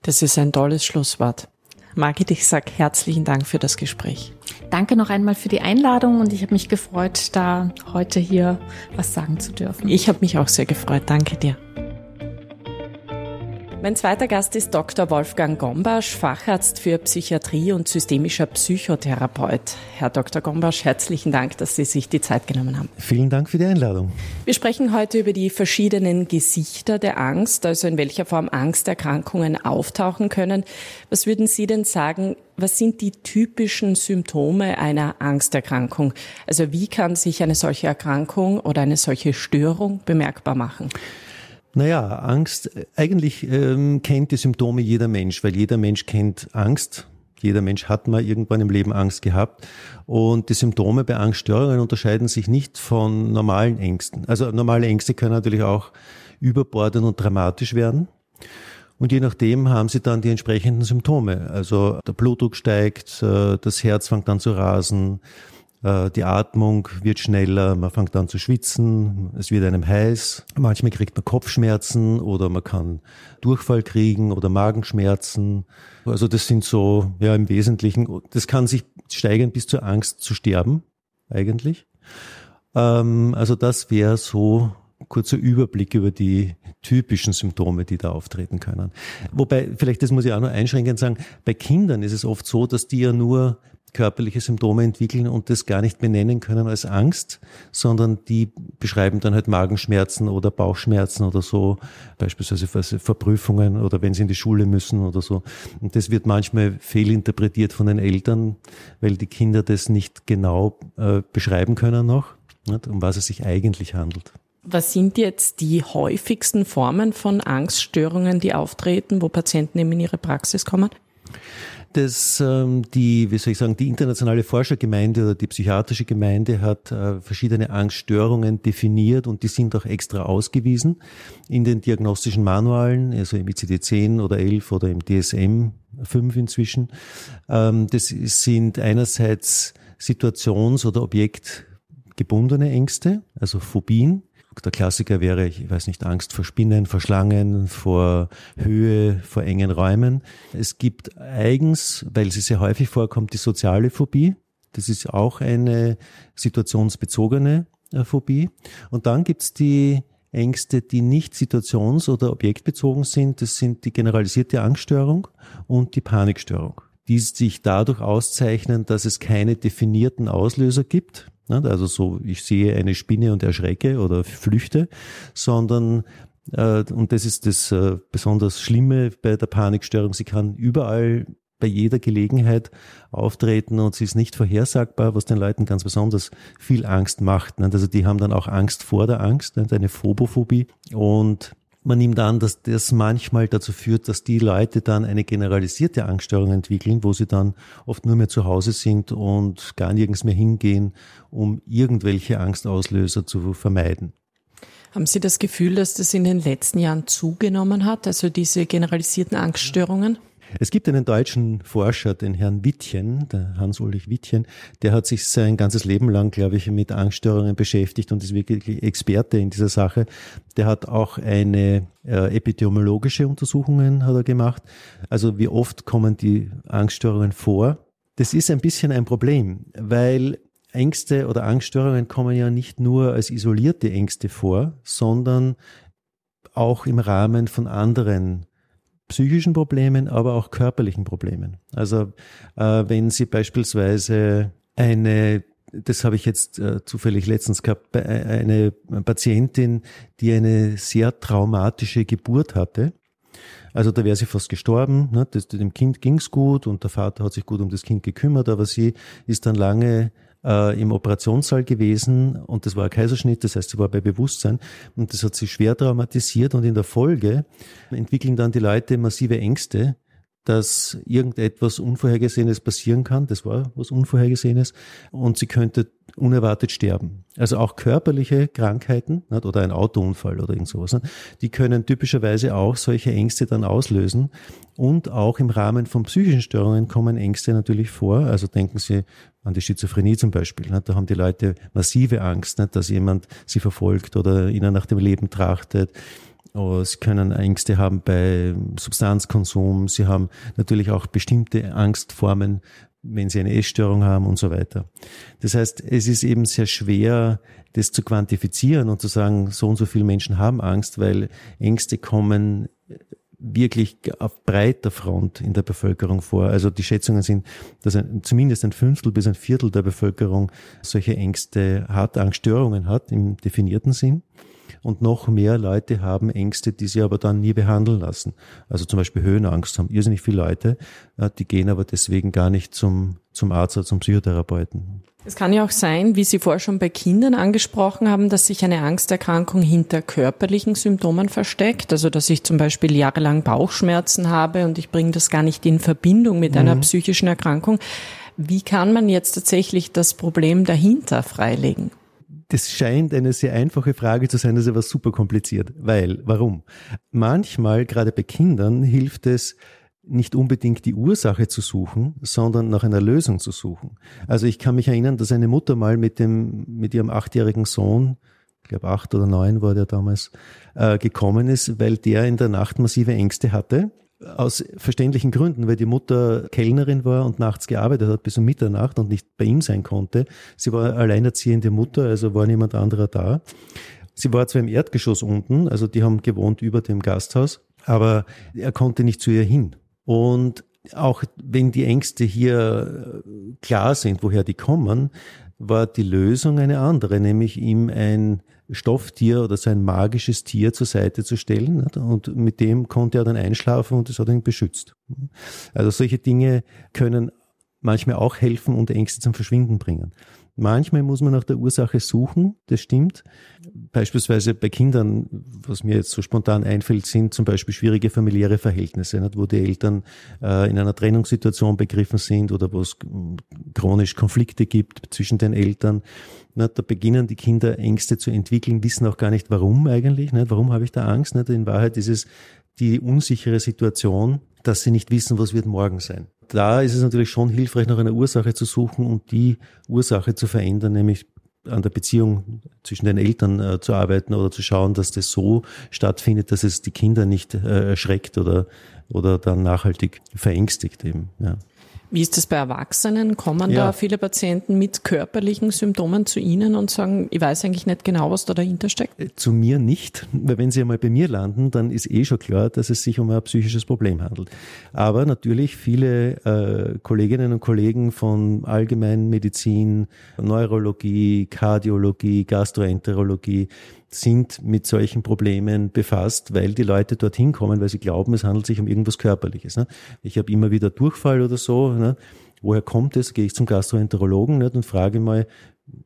Das ist ein tolles Schlusswort. Margit, ich sag herzlichen Dank für das Gespräch. Danke noch einmal für die Einladung und ich habe mich gefreut, da heute hier was sagen zu dürfen. Ich habe mich auch sehr gefreut. Danke dir. Mein zweiter Gast ist Dr. Wolfgang Gombasch, Facharzt für Psychiatrie und systemischer Psychotherapeut. Herr Dr. Gombasch, herzlichen Dank, dass Sie sich die Zeit genommen haben. Vielen Dank für die Einladung. Wir sprechen heute über die verschiedenen Gesichter der Angst, also in welcher Form Angsterkrankungen auftauchen können. Was würden Sie denn sagen, was sind die typischen Symptome einer Angsterkrankung? Also wie kann sich eine solche Erkrankung oder eine solche Störung bemerkbar machen? Naja, Angst, eigentlich ähm, kennt die Symptome jeder Mensch, weil jeder Mensch kennt Angst. Jeder Mensch hat mal irgendwann im Leben Angst gehabt. Und die Symptome bei Angststörungen unterscheiden sich nicht von normalen Ängsten. Also normale Ängste können natürlich auch überbordend und dramatisch werden. Und je nachdem haben sie dann die entsprechenden Symptome. Also der Blutdruck steigt, äh, das Herz fängt an zu rasen, die Atmung wird schneller, man fängt an zu schwitzen, es wird einem heiß. Manchmal kriegt man Kopfschmerzen oder man kann Durchfall kriegen oder Magenschmerzen. Also das sind so, ja, im Wesentlichen, das kann sich steigern bis zur Angst zu sterben, eigentlich. Ähm, also das wäre so kurzer Überblick über die typischen Symptome, die da auftreten können. Wobei, vielleicht das muss ich auch noch einschränkend sagen, bei Kindern ist es oft so, dass die ja nur körperliche Symptome entwickeln und das gar nicht benennen können als Angst, sondern die beschreiben dann halt Magenschmerzen oder Bauchschmerzen oder so, beispielsweise Verprüfungen oder wenn sie in die Schule müssen oder so. Und das wird manchmal fehlinterpretiert von den Eltern, weil die Kinder das nicht genau äh, beschreiben können noch, nicht, um was es sich eigentlich handelt. Was sind jetzt die häufigsten Formen von Angststörungen, die auftreten, wo Patienten eben in ihre Praxis kommen? Das, ähm, die, wie soll ich sagen, die internationale Forschergemeinde oder die psychiatrische Gemeinde hat äh, verschiedene Angststörungen definiert und die sind auch extra ausgewiesen in den diagnostischen Manualen, also im ICD-10 oder 11 oder im DSM 5 inzwischen. Ähm, das sind einerseits situations- oder objektgebundene Ängste, also Phobien. Der Klassiker wäre, ich weiß nicht, Angst vor Spinnen, vor Schlangen, vor Höhe, vor engen Räumen. Es gibt eigens, weil sie sehr häufig vorkommt, die soziale Phobie. Das ist auch eine situationsbezogene äh, Phobie. Und dann gibt's die Ängste, die nicht situations- oder objektbezogen sind. Das sind die generalisierte Angststörung und die Panikstörung, die sich dadurch auszeichnen, dass es keine definierten Auslöser gibt also so, ich sehe eine Spinne und erschrecke oder flüchte, sondern äh, und das ist das äh, besonders Schlimme bei der Panikstörung. Sie kann überall bei jeder Gelegenheit auftreten und sie ist nicht vorhersagbar, was den Leuten ganz besonders viel Angst macht. Also die haben dann auch Angst vor der Angst, eine Phobophobie. Und man nimmt an, dass das manchmal dazu führt, dass die Leute dann eine generalisierte Angststörung entwickeln, wo sie dann oft nur mehr zu Hause sind und gar nirgends mehr hingehen, um irgendwelche Angstauslöser zu vermeiden. Haben Sie das Gefühl, dass das in den letzten Jahren zugenommen hat, also diese generalisierten Angststörungen? Es gibt einen deutschen Forscher, den Herrn Wittchen, der Hans-Ulrich Wittchen, der hat sich sein ganzes Leben lang, glaube ich, mit Angststörungen beschäftigt und ist wirklich Experte in dieser Sache. Der hat auch eine äh, epidemiologische Untersuchungen hat er gemacht. Also wie oft kommen die Angststörungen vor? Das ist ein bisschen ein Problem, weil Ängste oder Angststörungen kommen ja nicht nur als isolierte Ängste vor, sondern auch im Rahmen von anderen psychischen Problemen, aber auch körperlichen Problemen. Also äh, wenn Sie beispielsweise eine das habe ich jetzt äh, zufällig letztens gehabt, äh, eine Patientin, die eine sehr traumatische Geburt hatte. Also da wäre sie fast gestorben. Ne? Das, dem Kind ging's gut und der Vater hat sich gut um das Kind gekümmert, aber sie ist dann lange äh, im Operationssaal gewesen und das war ein Kaiserschnitt, das heißt, sie war bei Bewusstsein und das hat sie schwer traumatisiert und in der Folge entwickeln dann die Leute massive Ängste, dass irgendetwas Unvorhergesehenes passieren kann. Das war was Unvorhergesehenes. Und sie könnte unerwartet sterben. Also auch körperliche Krankheiten oder ein Autounfall oder irgend sowas, die können typischerweise auch solche Ängste dann auslösen. Und auch im Rahmen von psychischen Störungen kommen Ängste natürlich vor. Also denken Sie an die Schizophrenie zum Beispiel. Da haben die Leute massive Angst, dass jemand sie verfolgt oder ihnen nach dem Leben trachtet Sie können Ängste haben bei Substanzkonsum. Sie haben natürlich auch bestimmte Angstformen, wenn sie eine Essstörung haben und so weiter. Das heißt, es ist eben sehr schwer, das zu quantifizieren und zu sagen, so und so viele Menschen haben Angst, weil Ängste kommen wirklich auf breiter Front in der Bevölkerung vor. Also die Schätzungen sind, dass ein, zumindest ein Fünftel bis ein Viertel der Bevölkerung solche Ängste hat, Angststörungen hat im definierten Sinn und noch mehr Leute haben Ängste, die sie aber dann nie behandeln lassen. Also zum Beispiel Höhenangst haben irrsinnig viele Leute, die gehen aber deswegen gar nicht zum, zum Arzt oder zum Psychotherapeuten. Es kann ja auch sein, wie Sie vorher schon bei Kindern angesprochen haben, dass sich eine Angsterkrankung hinter körperlichen Symptomen versteckt. Also dass ich zum Beispiel jahrelang Bauchschmerzen habe und ich bringe das gar nicht in Verbindung mit einer mhm. psychischen Erkrankung. Wie kann man jetzt tatsächlich das Problem dahinter freilegen? Das scheint eine sehr einfache Frage zu sein, das ist aber super kompliziert. Weil, warum? Manchmal, gerade bei Kindern, hilft es, nicht unbedingt die Ursache zu suchen, sondern nach einer Lösung zu suchen. Also ich kann mich erinnern, dass eine Mutter mal mit dem, mit ihrem achtjährigen Sohn, ich glaube acht oder neun war der damals, äh, gekommen ist, weil der in der Nacht massive Ängste hatte. Aus verständlichen Gründen, weil die Mutter Kellnerin war und nachts gearbeitet hat bis um Mitternacht und nicht bei ihm sein konnte. Sie war alleinerziehende Mutter, also war niemand anderer da. Sie war zwar im Erdgeschoss unten, also die haben gewohnt über dem Gasthaus, aber er konnte nicht zu ihr hin. Und auch wenn die Ängste hier äh, klar sind, woher die kommen, war die Lösung eine andere, nämlich ihm ein Stofftier oder sein magisches Tier zur Seite zu stellen. Und mit dem konnte er dann einschlafen und das hat ihn beschützt. Also solche Dinge können manchmal auch helfen und Ängste zum Verschwinden bringen. Manchmal muss man nach der Ursache suchen, das stimmt. Beispielsweise bei Kindern, was mir jetzt so spontan einfällt, sind zum Beispiel schwierige familiäre Verhältnisse, nicht, wo die Eltern äh, in einer Trennungssituation begriffen sind oder wo es chronisch Konflikte gibt zwischen den Eltern. Nicht, da beginnen die Kinder Ängste zu entwickeln, wissen auch gar nicht warum eigentlich. Nicht, warum habe ich da Angst? Nicht? In Wahrheit ist es die unsichere Situation, dass sie nicht wissen, was wird morgen sein da ist es natürlich schon hilfreich, nach einer Ursache zu suchen und die Ursache zu verändern, nämlich an der Beziehung zwischen den Eltern äh, zu arbeiten oder zu schauen, dass das so stattfindet, dass es die Kinder nicht äh, erschreckt oder, oder dann nachhaltig verängstigt eben. Ja. Wie ist das bei Erwachsenen? Kommen ja. da viele Patienten mit körperlichen Symptomen zu Ihnen und sagen, ich weiß eigentlich nicht genau, was da dahinter steckt? Äh, zu mir nicht, weil wenn sie einmal bei mir landen, dann ist eh schon klar, dass es sich um ein psychisches Problem handelt. Aber natürlich viele äh, Kolleginnen und Kollegen von Allgemeinmedizin, Neurologie, Kardiologie, Gastroenterologie, sind mit solchen Problemen befasst, weil die Leute dorthin kommen, weil sie glauben, es handelt sich um irgendwas Körperliches. Ne? Ich habe immer wieder Durchfall oder so. Ne? Woher kommt es? Gehe ich zum Gastroenterologen nicht? und frage mal,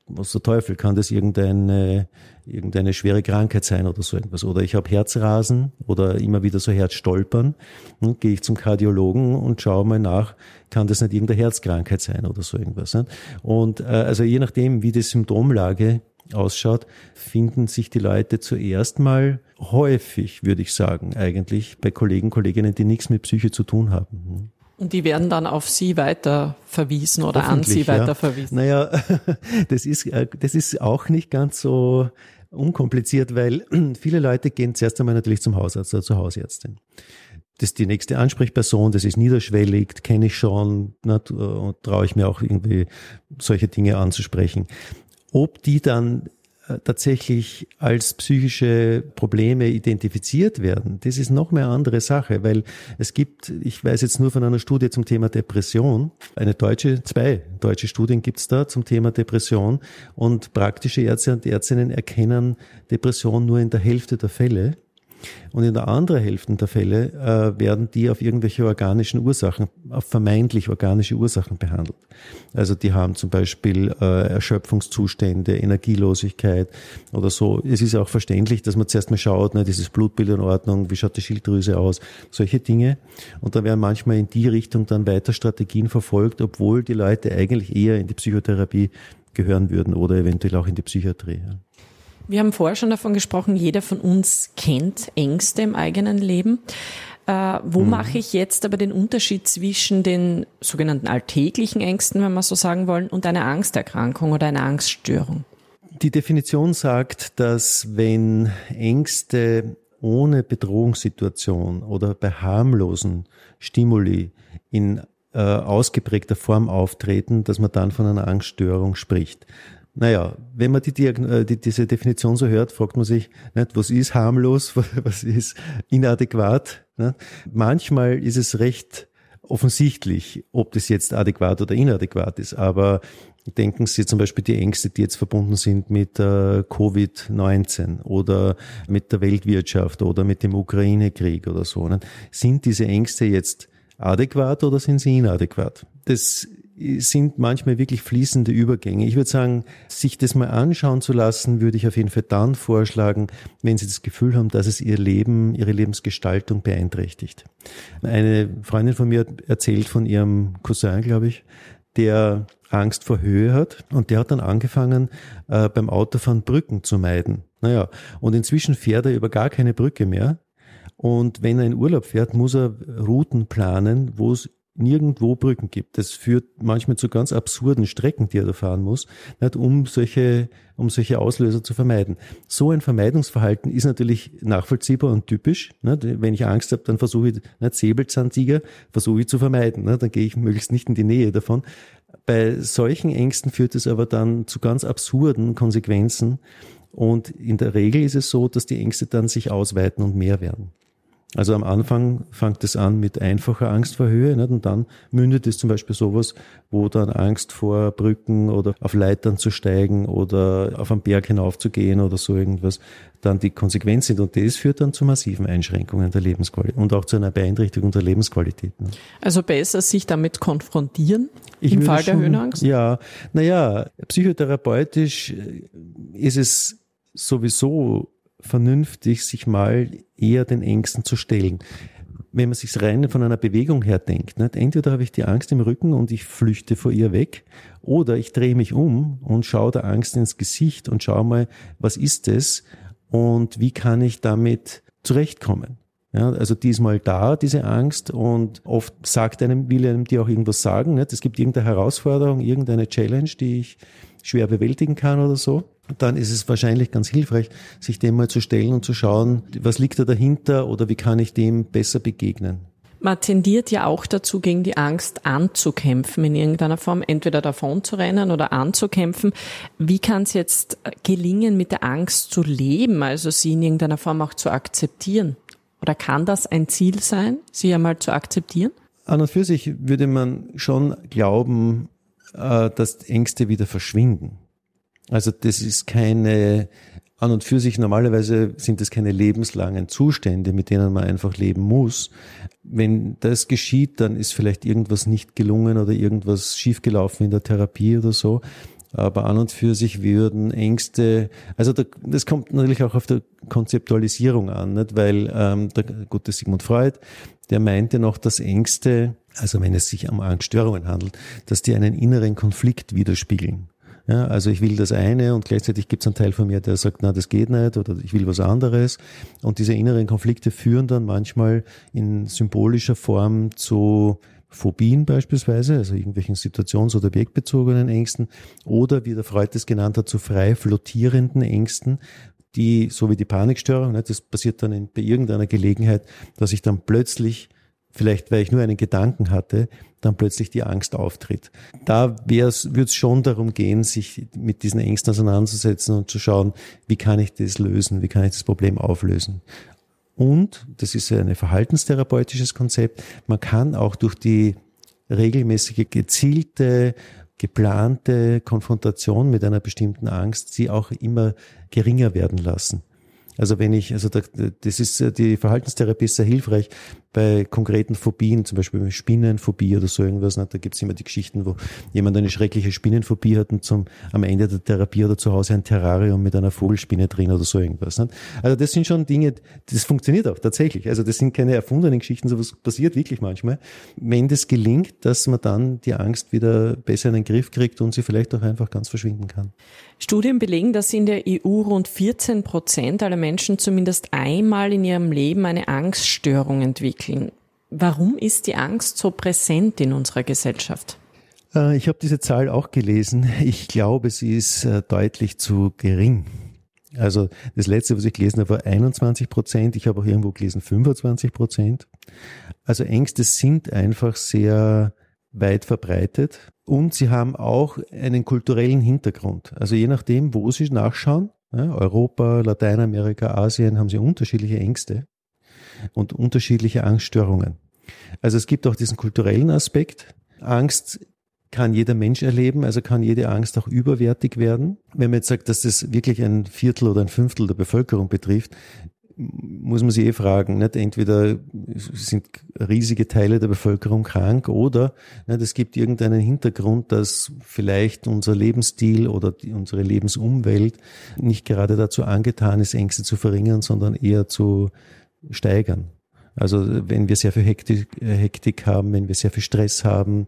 was der Teufel, kann das irgendeine, irgendeine schwere Krankheit sein oder so irgendwas? Oder ich habe Herzrasen oder immer wieder so Herzstolpern. Und gehe ich zum Kardiologen und schaue mal nach, kann das nicht irgendeine Herzkrankheit sein oder so irgendwas. Nicht? Und äh, also je nachdem, wie die Symptomlage ausschaut, finden sich die Leute zuerst mal häufig, würde ich sagen, eigentlich bei Kollegen, Kolleginnen, die nichts mit Psyche zu tun haben. Und die werden dann auf Sie weiter verwiesen oder an Sie weiter ja. verwiesen? Naja, (laughs) das ist, äh, das ist auch nicht ganz so unkompliziert, weil (clears throat) viele Leute gehen zuerst einmal natürlich zum Hausarzt oder zur Hausärztin. Das ist die nächste Ansprechperson, das ist niederschwellig, kenne ich schon ne, und traue ich mir auch irgendwie solche Dinge anzusprechen. Ob die dann äh, tatsächlich als psychische Probleme identifiziert werden, das ist noch mehr andere Sache, weil es gibt, ich weiß jetzt nur von einer Studie zum Thema Depression, eine deutsche, zwei deutsche Studien gibt's da zum Thema Depression und praktische Ärzte und Ärztinnen erkennen Depression nur in der Hälfte der Fälle. Und in der anderen Hälfte der Fälle äh, werden die auf irgendwelche organischen Ursachen, auf vermeintlich organische Ursachen behandelt. Also die haben zum Beispiel äh, Erschöpfungszustände, Energielosigkeit oder so. Es ist auch verständlich, dass man zuerst mal schaut, ne, dieses Blutbild in Ordnung, wie schaut die Schilddrüse aus, solche Dinge. Und da werden manchmal in die Richtung dann weiter Strategien verfolgt, obwohl die Leute eigentlich eher in die Psychotherapie gehören würden oder eventuell auch in die Psychiatrie. Ja. Wir haben vorher schon davon gesprochen, jeder von uns kennt Ängste im eigenen Leben. Äh, wo mhm. mache ich jetzt aber den Unterschied zwischen den sogenannten alltäglichen Ängsten, wenn wir so sagen wollen, und einer Angsterkrankung oder einer Angststörung? Die Definition sagt, dass wenn Ängste ohne Bedrohungssituation oder bei harmlosen Stimuli in äh, ausgeprägter Form auftreten, dass man dann von einer Angststörung spricht. Naja, wenn man die, äh, die, diese Definition so hört, fragt man sich, nicht, was ist harmlos, (laughs) was ist inadäquat. Nicht? Manchmal ist es recht offensichtlich, ob das jetzt adäquat oder inadäquat ist. Aber denken Sie zum Beispiel die Ängste, die jetzt verbunden sind mit äh, Covid-19 oder mit der Weltwirtschaft oder mit dem Ukraine-Krieg oder so. Nicht? Sind diese Ängste jetzt adäquat oder sind sie inadäquat? Das sind manchmal wirklich fließende Übergänge. Ich würde sagen, sich das mal anschauen zu lassen, würde ich auf jeden Fall dann vorschlagen, wenn Sie das Gefühl haben, dass es Ihr Leben, Ihre Lebensgestaltung beeinträchtigt. Eine Freundin von mir erzählt von ihrem Cousin, glaube ich, der Angst vor Höhe hat und der hat dann angefangen, äh, beim Autofahren Brücken zu meiden. Naja, und inzwischen fährt er über gar keine Brücke mehr Und wenn er in Urlaub fährt, muss er Routen planen, wo es nirgendwo Brücken gibt. Das führt manchmal zu ganz absurden Strecken, die er da fahren muss, nicht, um solche, um solche Auslöser zu vermeiden. So ein Vermeidungsverhalten ist natürlich nachvollziehbar und typisch. Nicht? Wenn ich Angst habe, dann versuche ich, nicht Säbelzahntiger, versuche ich zu vermeiden. Nicht? Dann gehe ich möglichst nicht in die Nähe davon. Bei solchen Ängsten führt es aber dann zu ganz absurden Konsequenzen. Und in der Regel ist es so, dass die Ängste dann sich ausweiten und mehr werden. Also am Anfang fängt es an mit einfacher Angst vor Höhe nicht? und dann mündet es zum Beispiel sowas, wo dann Angst vor Brücken oder auf Leitern zu steigen oder auf einen Berg hinaufzugehen oder so irgendwas dann die Konsequenz sind. Und das führt dann zu massiven Einschränkungen der Lebensqualität und auch zu einer Beeinträchtigung der Lebensqualität. Ne? Also besser sich damit konfrontieren ich im Fall schon, der Höhenangst? Ja, naja, psychotherapeutisch ist es sowieso vernünftig, sich mal eher den Ängsten zu stellen. Wenn man sich rein von einer Bewegung her denkt, nicht? entweder habe ich die Angst im Rücken und ich flüchte vor ihr weg, oder ich drehe mich um und schaue der Angst ins Gesicht und schaue mal, was ist es und wie kann ich damit zurechtkommen. Ja, also die ist mal da, diese Angst, und oft sagt einem, will einem die auch irgendwas sagen. Nicht? Es gibt irgendeine Herausforderung, irgendeine Challenge, die ich schwer bewältigen kann oder so dann ist es wahrscheinlich ganz hilfreich, sich dem mal zu stellen und zu schauen, was liegt da dahinter oder wie kann ich dem besser begegnen. Man tendiert ja auch dazu, gegen die Angst anzukämpfen in irgendeiner Form, entweder davon zu rennen oder anzukämpfen. Wie kann es jetzt gelingen, mit der Angst zu leben, also sie in irgendeiner Form auch zu akzeptieren? Oder kann das ein Ziel sein, sie einmal zu akzeptieren? An und für sich würde man schon glauben, äh, dass Ängste wieder verschwinden. Also das ist keine, an und für sich normalerweise sind das keine lebenslangen Zustände, mit denen man einfach leben muss. Wenn das geschieht, dann ist vielleicht irgendwas nicht gelungen oder irgendwas schiefgelaufen in der Therapie oder so. Aber an und für sich würden Ängste, also da, das kommt natürlich auch auf der Konzeptualisierung an, nicht? weil ähm, der gute Sigmund Freud, der meinte noch, dass Ängste, also wenn es sich um Angststörungen handelt, dass die einen inneren Konflikt widerspiegeln. Ja, also ich will das eine und gleichzeitig gibt es einen Teil von mir, der sagt, na, das geht nicht oder ich will was anderes. Und diese inneren Konflikte führen dann manchmal in symbolischer Form zu Phobien beispielsweise, also irgendwelchen situations- oder objektbezogenen Ängsten oder, wie der Freud es genannt hat, zu frei flottierenden Ängsten, die, so wie die Panikstörung, das passiert dann in, bei irgendeiner Gelegenheit, dass ich dann plötzlich vielleicht weil ich nur einen Gedanken hatte, dann plötzlich die Angst auftritt. Da würde es schon darum gehen, sich mit diesen Ängsten auseinanderzusetzen und zu schauen, wie kann ich das lösen, wie kann ich das Problem auflösen. Und, das ist ein verhaltenstherapeutisches Konzept, man kann auch durch die regelmäßige, gezielte, geplante Konfrontation mit einer bestimmten Angst sie auch immer geringer werden lassen. Also wenn ich, also das ist die Verhaltenstherapie ist sehr hilfreich bei konkreten Phobien, zum Beispiel Spinnenphobie oder so irgendwas. Da gibt's immer die Geschichten, wo jemand eine schreckliche Spinnenphobie hat und zum am Ende der Therapie oder zu Hause ein Terrarium mit einer Vogelspinne drin oder so irgendwas. Also das sind schon Dinge, das funktioniert auch tatsächlich. Also das sind keine erfundenen Geschichten, sowas passiert wirklich manchmal. Wenn das gelingt, dass man dann die Angst wieder besser in den Griff kriegt und sie vielleicht auch einfach ganz verschwinden kann. Studien belegen, dass in der EU rund 14 Prozent aller Menschen zumindest einmal in ihrem Leben eine Angststörung entwickeln. Warum ist die Angst so präsent in unserer Gesellschaft? Äh, ich habe diese Zahl auch gelesen. Ich glaube, sie ist äh, deutlich zu gering. Also das letzte, was ich gelesen habe, war 21 Prozent. Ich habe auch irgendwo gelesen 25 Prozent. Also Ängste sind einfach sehr weit verbreitet und sie haben auch einen kulturellen Hintergrund. Also je nachdem, wo sie nachschauen, Europa, Lateinamerika, Asien, haben sie unterschiedliche Ängste und unterschiedliche Angststörungen. Also es gibt auch diesen kulturellen Aspekt. Angst kann jeder Mensch erleben, also kann jede Angst auch überwertig werden. Wenn man jetzt sagt, dass das wirklich ein Viertel oder ein Fünftel der Bevölkerung betrifft, muss man sich eh fragen, nicht? entweder sind riesige Teile der Bevölkerung krank oder es gibt irgendeinen Hintergrund, dass vielleicht unser Lebensstil oder die, unsere Lebensumwelt nicht gerade dazu angetan ist, Ängste zu verringern, sondern eher zu steigern. Also wenn wir sehr viel Hektik, Hektik, haben, wenn wir sehr viel Stress haben,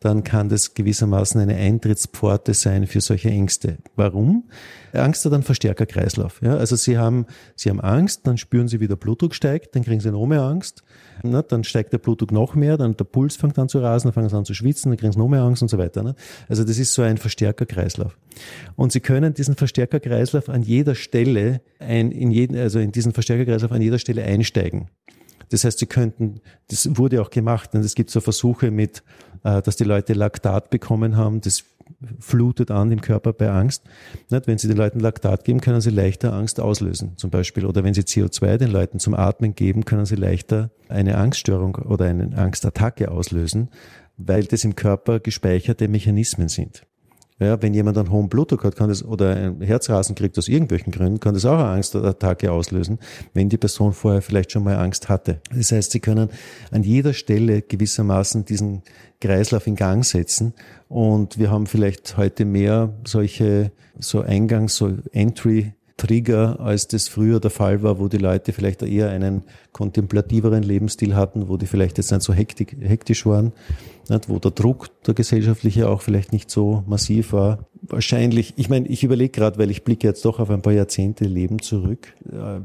dann kann das gewissermaßen eine Eintrittspforte sein für solche Ängste. Warum? Angst hat einen Verstärkerkreislauf. Ja? Also Sie haben, Sie haben Angst, dann spüren Sie, wie der Blutdruck steigt, dann kriegen Sie noch mehr Angst, ne? dann steigt der Blutdruck noch mehr, dann der Puls fängt an zu rasen, dann fangen Sie an zu schwitzen, dann kriegen Sie noch mehr Angst und so weiter. Ne? Also das ist so ein Verstärkerkreislauf. Und Sie können diesen Verstärkerkreislauf an jeder Stelle, ein, in jeden, also in diesen Verstärkerkreislauf an jeder Stelle einsteigen. Das heißt, sie könnten, das wurde auch gemacht, und es gibt so Versuche mit, äh, dass die Leute Laktat bekommen haben, das flutet an im Körper bei Angst. Wenn Sie den Leuten Laktat geben, können Sie leichter Angst auslösen, zum Beispiel. Oder wenn Sie CO2 den Leuten zum Atmen geben, können Sie leichter eine Angststörung oder eine Angstattacke auslösen, weil das im Körper gespeicherte Mechanismen sind. Ja, wenn jemand einen hohen Blutdruck hat, kann das, oder ein Herzrasen kriegt aus irgendwelchen Gründen, kann das auch eine Angstattacke auslösen, wenn die Person vorher vielleicht schon mal Angst hatte. Das heißt, sie können an jeder Stelle gewissermaßen diesen Kreislauf in Gang setzen. Und wir haben vielleicht heute mehr solche, so Eingangs, so Entry Trigger, als das früher der Fall war, wo die Leute vielleicht eher einen kontemplativeren Lebensstil hatten, wo die vielleicht jetzt nicht so hektisch, hektisch waren, nicht, wo der Druck, der gesellschaftliche auch vielleicht nicht so massiv war. Wahrscheinlich, ich meine, ich überlege gerade, weil ich blicke jetzt doch auf ein paar Jahrzehnte Leben zurück.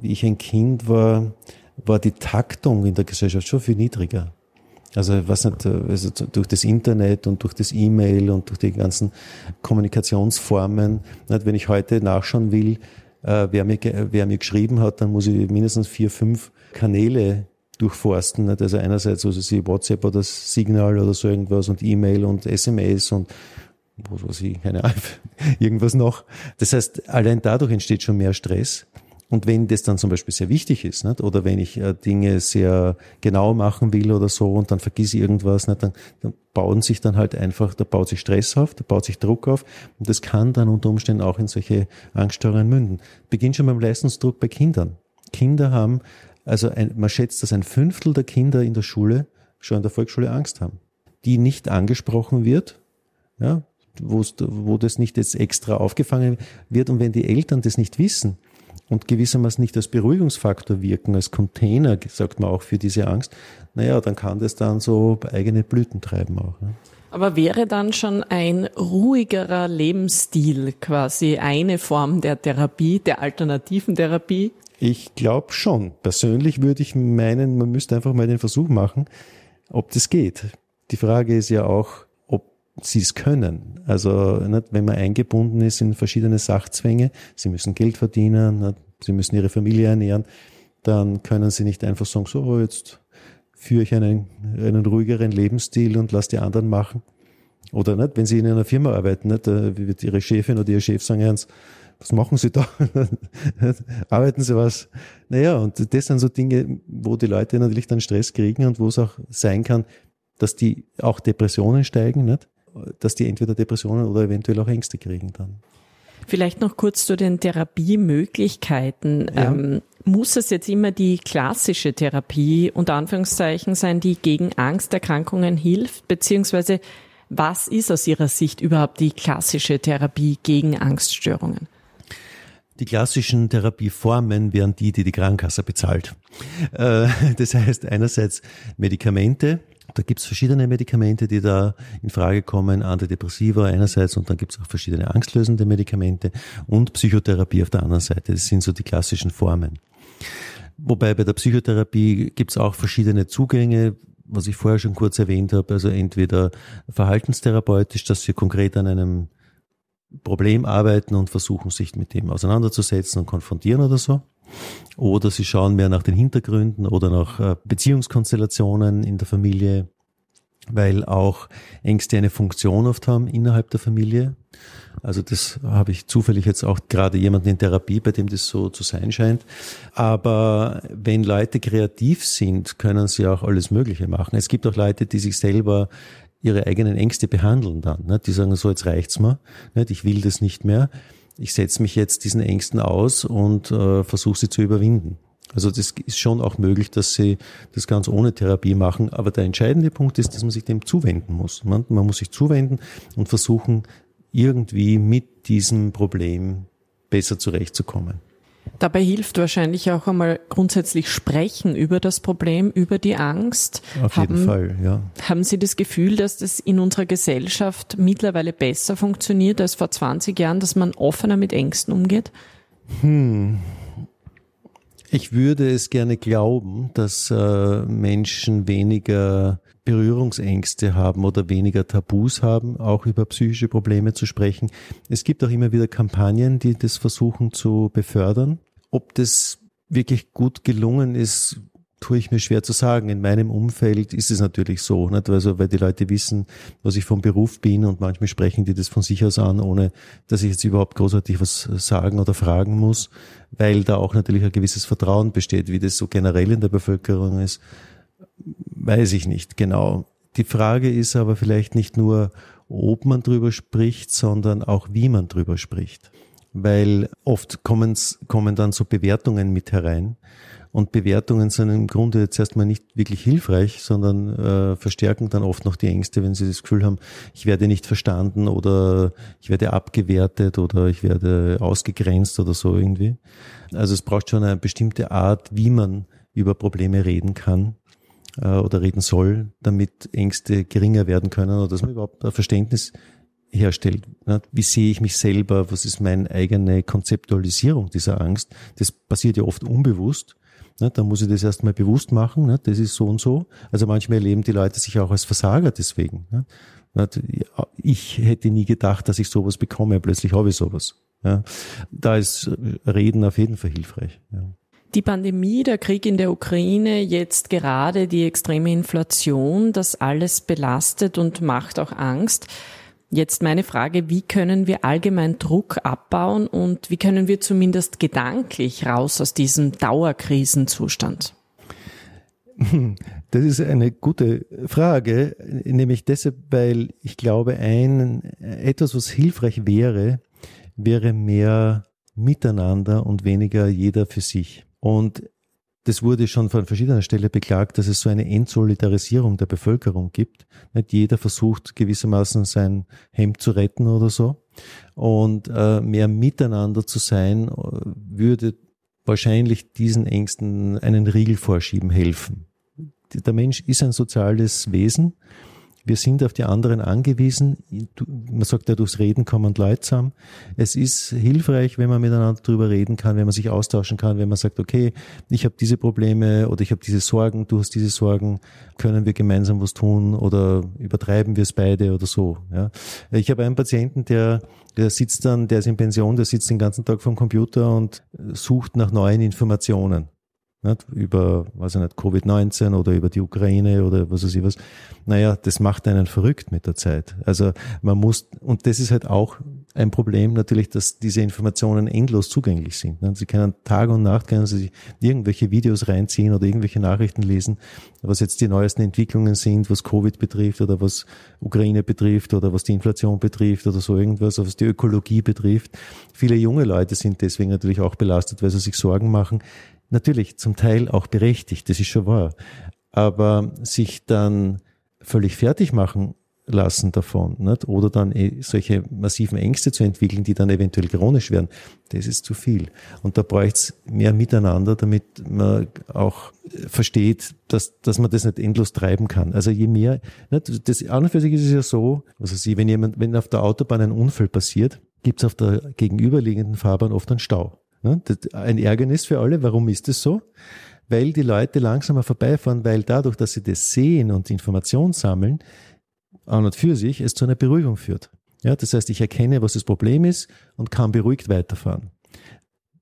Wie ich ein Kind war, war die Taktung in der Gesellschaft schon viel niedriger. Also, was nicht, also durch das Internet und durch das E-Mail und durch die ganzen Kommunikationsformen, nicht, wenn ich heute nachschauen will, äh, wer, mir, wer mir geschrieben hat, dann muss ich mindestens vier, fünf Kanäle durchforsten. Nicht? Also einerseits also sie WhatsApp oder Signal oder so irgendwas und E-Mail und SMS und was weiß ich, keine Ahnung, (laughs) irgendwas noch. Das heißt, allein dadurch entsteht schon mehr Stress. Und wenn das dann zum Beispiel sehr wichtig ist, nicht? oder wenn ich äh, Dinge sehr genau machen will oder so und dann vergiss ich irgendwas, nicht? Dann, dann bauen sich dann halt einfach, da baut sich Stress auf, da baut sich Druck auf und das kann dann unter Umständen auch in solche Angststörungen münden. Beginnt schon beim Leistungsdruck bei Kindern. Kinder haben, also ein, man schätzt, dass ein Fünftel der Kinder in der Schule schon in der Volksschule Angst haben, die nicht angesprochen wird, ja, wo das nicht jetzt extra aufgefangen wird und wenn die Eltern das nicht wissen, und gewissermaßen nicht als Beruhigungsfaktor wirken, als Container, sagt man auch für diese Angst, naja, dann kann das dann so eigene Blüten treiben auch. Ne? Aber wäre dann schon ein ruhigerer Lebensstil quasi eine Form der Therapie, der alternativen Therapie? Ich glaube schon. Persönlich würde ich meinen, man müsste einfach mal den Versuch machen, ob das geht. Die Frage ist ja auch, sie es können. Also nicht, wenn man eingebunden ist in verschiedene Sachzwänge, sie müssen Geld verdienen, nicht, sie müssen ihre Familie ernähren, dann können sie nicht einfach sagen, so jetzt führe ich einen, einen ruhigeren Lebensstil und lasse die anderen machen. Oder nicht, wenn sie in einer Firma arbeiten, nicht, wird ihre Chefin oder ihr Chef sagen, Ernst, was machen Sie da? (laughs) Arbeiten Sie was? Naja, und das sind so Dinge, wo die Leute natürlich dann Stress kriegen und wo es auch sein kann, dass die auch Depressionen steigen, nicht? Dass die entweder Depressionen oder eventuell auch Ängste kriegen dann. Vielleicht noch kurz zu den Therapiemöglichkeiten. Ja. Ähm, muss es jetzt immer die klassische Therapie unter Anführungszeichen sein, die gegen Angsterkrankungen hilft? Beziehungsweise was ist aus Ihrer Sicht überhaupt die klassische Therapie gegen Angststörungen? Die klassischen Therapieformen wären die, die die Krankenkasse bezahlt. Äh, (laughs) das heißt einerseits Medikamente, da gibt's verschiedene Medikamente, die da in Frage kommen, Antidepressiva einerseits und dann gibt's auch verschiedene angstlösende Medikamente und Psychotherapie auf der anderen Seite. Das sind so die klassischen Formen. Wobei bei der Psychotherapie gibt's auch verschiedene Zugänge, was ich vorher schon kurz erwähnt habe, also entweder verhaltenstherapeutisch, dass wir konkret an einem Problem arbeiten und versuchen, sich mit dem auseinanderzusetzen und konfrontieren oder so. Oder sie schauen mehr nach den Hintergründen oder nach äh, Beziehungskonstellationen in der Familie, weil auch Ängste eine Funktion oft haben innerhalb der Familie. Also das habe ich zufällig jetzt auch gerade jemanden in Therapie, bei dem das so zu sein scheint. Aber wenn Leute kreativ sind, können sie auch alles Mögliche machen. Es gibt auch Leute, die sich selber ihre eigenen Ängste behandeln dann. Ne? Die sagen so, jetzt reicht's mir, ich will das nicht mehr ich setze mich jetzt diesen Ängsten aus und äh, versuche sie zu überwinden. Also das ist schon auch möglich, dass sie das ganz ohne Therapie machen. Aber der entscheidende Punkt ist, dass man sich dem zuwenden muss. Man, man muss sich zuwenden und versuchen, irgendwie mit diesem Problem besser zurechtzukommen. Dabei hilft wahrscheinlich auch einmal grundsätzlich sprechen über das Problem, über die Angst. Auf jeden haben, Fall, ja. Haben Sie das Gefühl, dass das in unserer Gesellschaft mittlerweile besser funktioniert als vor 20 Jahren, dass man offener mit Ängsten umgeht? Hm. Ich würde es gerne glauben, dass äh, Menschen weniger Berührungsängste haben oder weniger Tabus haben, auch über psychische Probleme zu sprechen. Es gibt auch immer wieder Kampagnen, die das versuchen zu befördern. Ob das wirklich gut gelungen ist, tue ich mir schwer zu sagen. In meinem Umfeld ist es natürlich so, nicht? Also, weil die Leute wissen, was ich vom Beruf bin und manchmal sprechen die das von sich aus an, ohne dass ich jetzt überhaupt großartig was sagen oder fragen muss, weil da auch natürlich ein gewisses Vertrauen besteht, wie das so generell in der Bevölkerung ist weiß ich nicht genau. Die Frage ist aber vielleicht nicht nur, ob man drüber spricht, sondern auch wie man drüber spricht. Weil oft kommen, dann so Bewertungen mit herein. Und Bewertungen sind im Grunde jetzt erstmal nicht wirklich hilfreich, sondern äh, verstärken dann oft noch die Ängste, wenn sie das Gefühl haben, ich werde nicht verstanden oder ich werde abgewertet oder ich werde ausgegrenzt oder so irgendwie. Also es braucht schon eine bestimmte Art, wie man über Probleme reden kann äh, oder reden soll, damit Ängste geringer werden können oder dass man überhaupt ein Verständnis herstellt. Wie sehe ich mich selber? Was ist meine eigene Konzeptualisierung dieser Angst? Das passiert ja oft unbewusst. Da muss ich das erstmal bewusst machen. Das ist so und so. Also manchmal erleben die Leute sich auch als Versager deswegen. Ich hätte nie gedacht, dass ich sowas bekomme. Plötzlich habe ich sowas. Da ist Reden auf jeden Fall hilfreich. Die Pandemie, der Krieg in der Ukraine, jetzt gerade die extreme Inflation, das alles belastet und macht auch Angst. Jetzt meine Frage, wie können wir allgemein Druck abbauen und wie können wir zumindest gedanklich raus aus diesem Dauerkrisenzustand? Das ist eine gute Frage, nämlich deshalb, weil ich glaube, ein, etwas, was hilfreich wäre, wäre mehr Miteinander und weniger jeder für sich. Und das wurde schon von verschiedener Stelle beklagt, dass es so eine Entsolidarisierung der Bevölkerung gibt. Nicht jeder versucht gewissermaßen sein Hemd zu retten oder so. Und äh, mehr miteinander zu sein, äh, würde wahrscheinlich diesen Ängsten einen Riegel vorschieben helfen. Der Mensch ist ein soziales Wesen wir sind auf die anderen angewiesen. Man sagt ja, durchs Reden kommen Leute zusammen. Es ist hilfreich, wenn man miteinander drüber reden kann, wenn man sich austauschen kann, wenn man sagt, okay, ich habe diese Probleme oder ich habe diese Sorgen, du hast diese Sorgen, können wir gemeinsam was tun oder übertreiben wir es beide oder so. Ja. Ich habe einen Patienten, der, der sitzt dann, der ist in Pension, der sitzt den ganzen Tag vom Computer und sucht nach neuen Informationen nicht? über, weiß ich nicht, Covid-19 oder über die Ukraine oder was weiß ich was. Naja, das macht einen verrückt mit der Zeit. Also man muss, und das ist halt auch ein Problem natürlich, dass diese Informationen endlos zugänglich sind. Sie können Tag und Nacht können Sie sich irgendwelche Videos reinziehen oder irgendwelche Nachrichten lesen, was jetzt die neuesten Entwicklungen sind, was Covid betrifft oder was Ukraine betrifft oder was die Inflation betrifft oder so irgendwas, was die Ökologie betrifft. Viele junge Leute sind deswegen natürlich auch belastet, weil sie sich Sorgen machen natürlich zum Teil auch berechtigt, das ist schon wahr. Aber sich dann völlig fertig machen lassen davon, nicht? oder dann eh solche massiven Ängste zu entwickeln, die dann eventuell chronisch werden, das ist zu viel. Und da braucht es mehr Miteinander, damit man auch versteht, dass, dass man das nicht endlos treiben kann. Also je mehr, nicht? das an und für sich ist es ja so, also wenn jemand, wenn auf der Autobahn ein Unfall passiert, gibt es auf der gegenüberliegenden Fahrbahn oft einen Stau. Ne? Ein Ärgernis für alle. Warum ist es so? Weil die Leute langsamer vorbeifahren, weil dadurch, dass sie das sehen und Informationen sammeln, an und für sich es zu einer Beruhigung führt. Ja, das heißt, ich erkenne, was das Problem ist und kann beruhigt weiterfahren.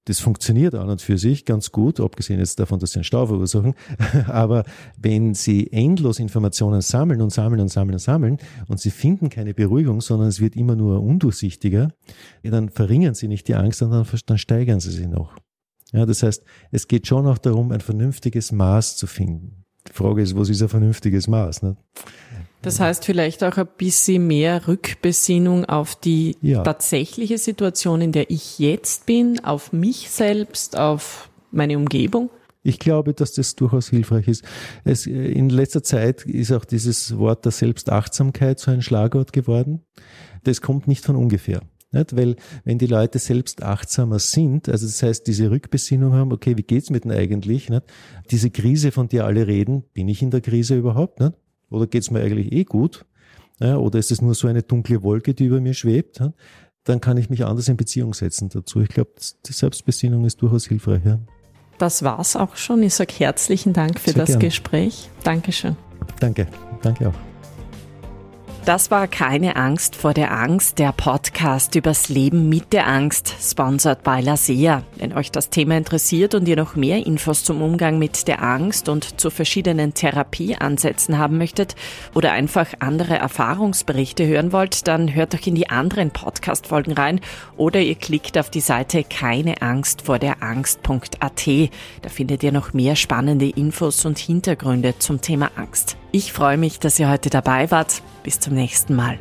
Das funktioniert an und für sich ganz gut, abgesehen jetzt davon, dass sie einen Stau verursachen. (laughs) Aber wenn sie endlos Informationen sammeln und sammeln und sammeln und sammeln und sie finden keine Beruhigung, sondern es wird immer nur undurchsichtiger, dann verringern sie nicht die Angst, sondern dann steigern sie sie noch. Ja, das heißt, es geht schon auch darum, ein vernünftiges Maß zu finden. Die Frage ist, was ist ein vernünftiges Maß? Ne? Das heißt vielleicht auch ein bisschen mehr Rückbesinnung auf die ja. tatsächliche Situation, in der ich jetzt bin, auf mich selbst, auf meine Umgebung? Ich glaube, dass das durchaus hilfreich ist. Es, in letzter Zeit ist auch dieses Wort der Selbstachtsamkeit so ein Schlagwort geworden. Das kommt nicht von ungefähr. Nicht? Weil wenn die Leute selbst achtsamer sind, also das heißt, diese Rückbesinnung haben, okay, wie geht's mit denn eigentlich? Nicht? Diese Krise, von der alle reden, bin ich in der Krise überhaupt? Nicht? Oder geht's mir eigentlich eh gut? Ja, oder ist es nur so eine dunkle Wolke, die über mir schwebt? Ja? Dann kann ich mich anders in Beziehung setzen dazu. Ich glaube, die Selbstbesinnung ist durchaus hilfreich. Ja. Das war's auch schon. Ich sage herzlichen Dank für Sehr das gern. Gespräch. Dankeschön. Danke, danke auch. Das war keine Angst vor der Angst, der Podcast übers Leben mit der Angst, sponsored by Lasea. Wenn euch das Thema interessiert und ihr noch mehr Infos zum Umgang mit der Angst und zu verschiedenen Therapieansätzen haben möchtet oder einfach andere Erfahrungsberichte hören wollt, dann hört doch in die anderen Podcast-Folgen rein oder ihr klickt auf die Seite keine. Da findet ihr noch mehr spannende Infos und Hintergründe zum Thema Angst. Ich freue mich, dass ihr heute dabei wart. Bis zum nächsten Mal.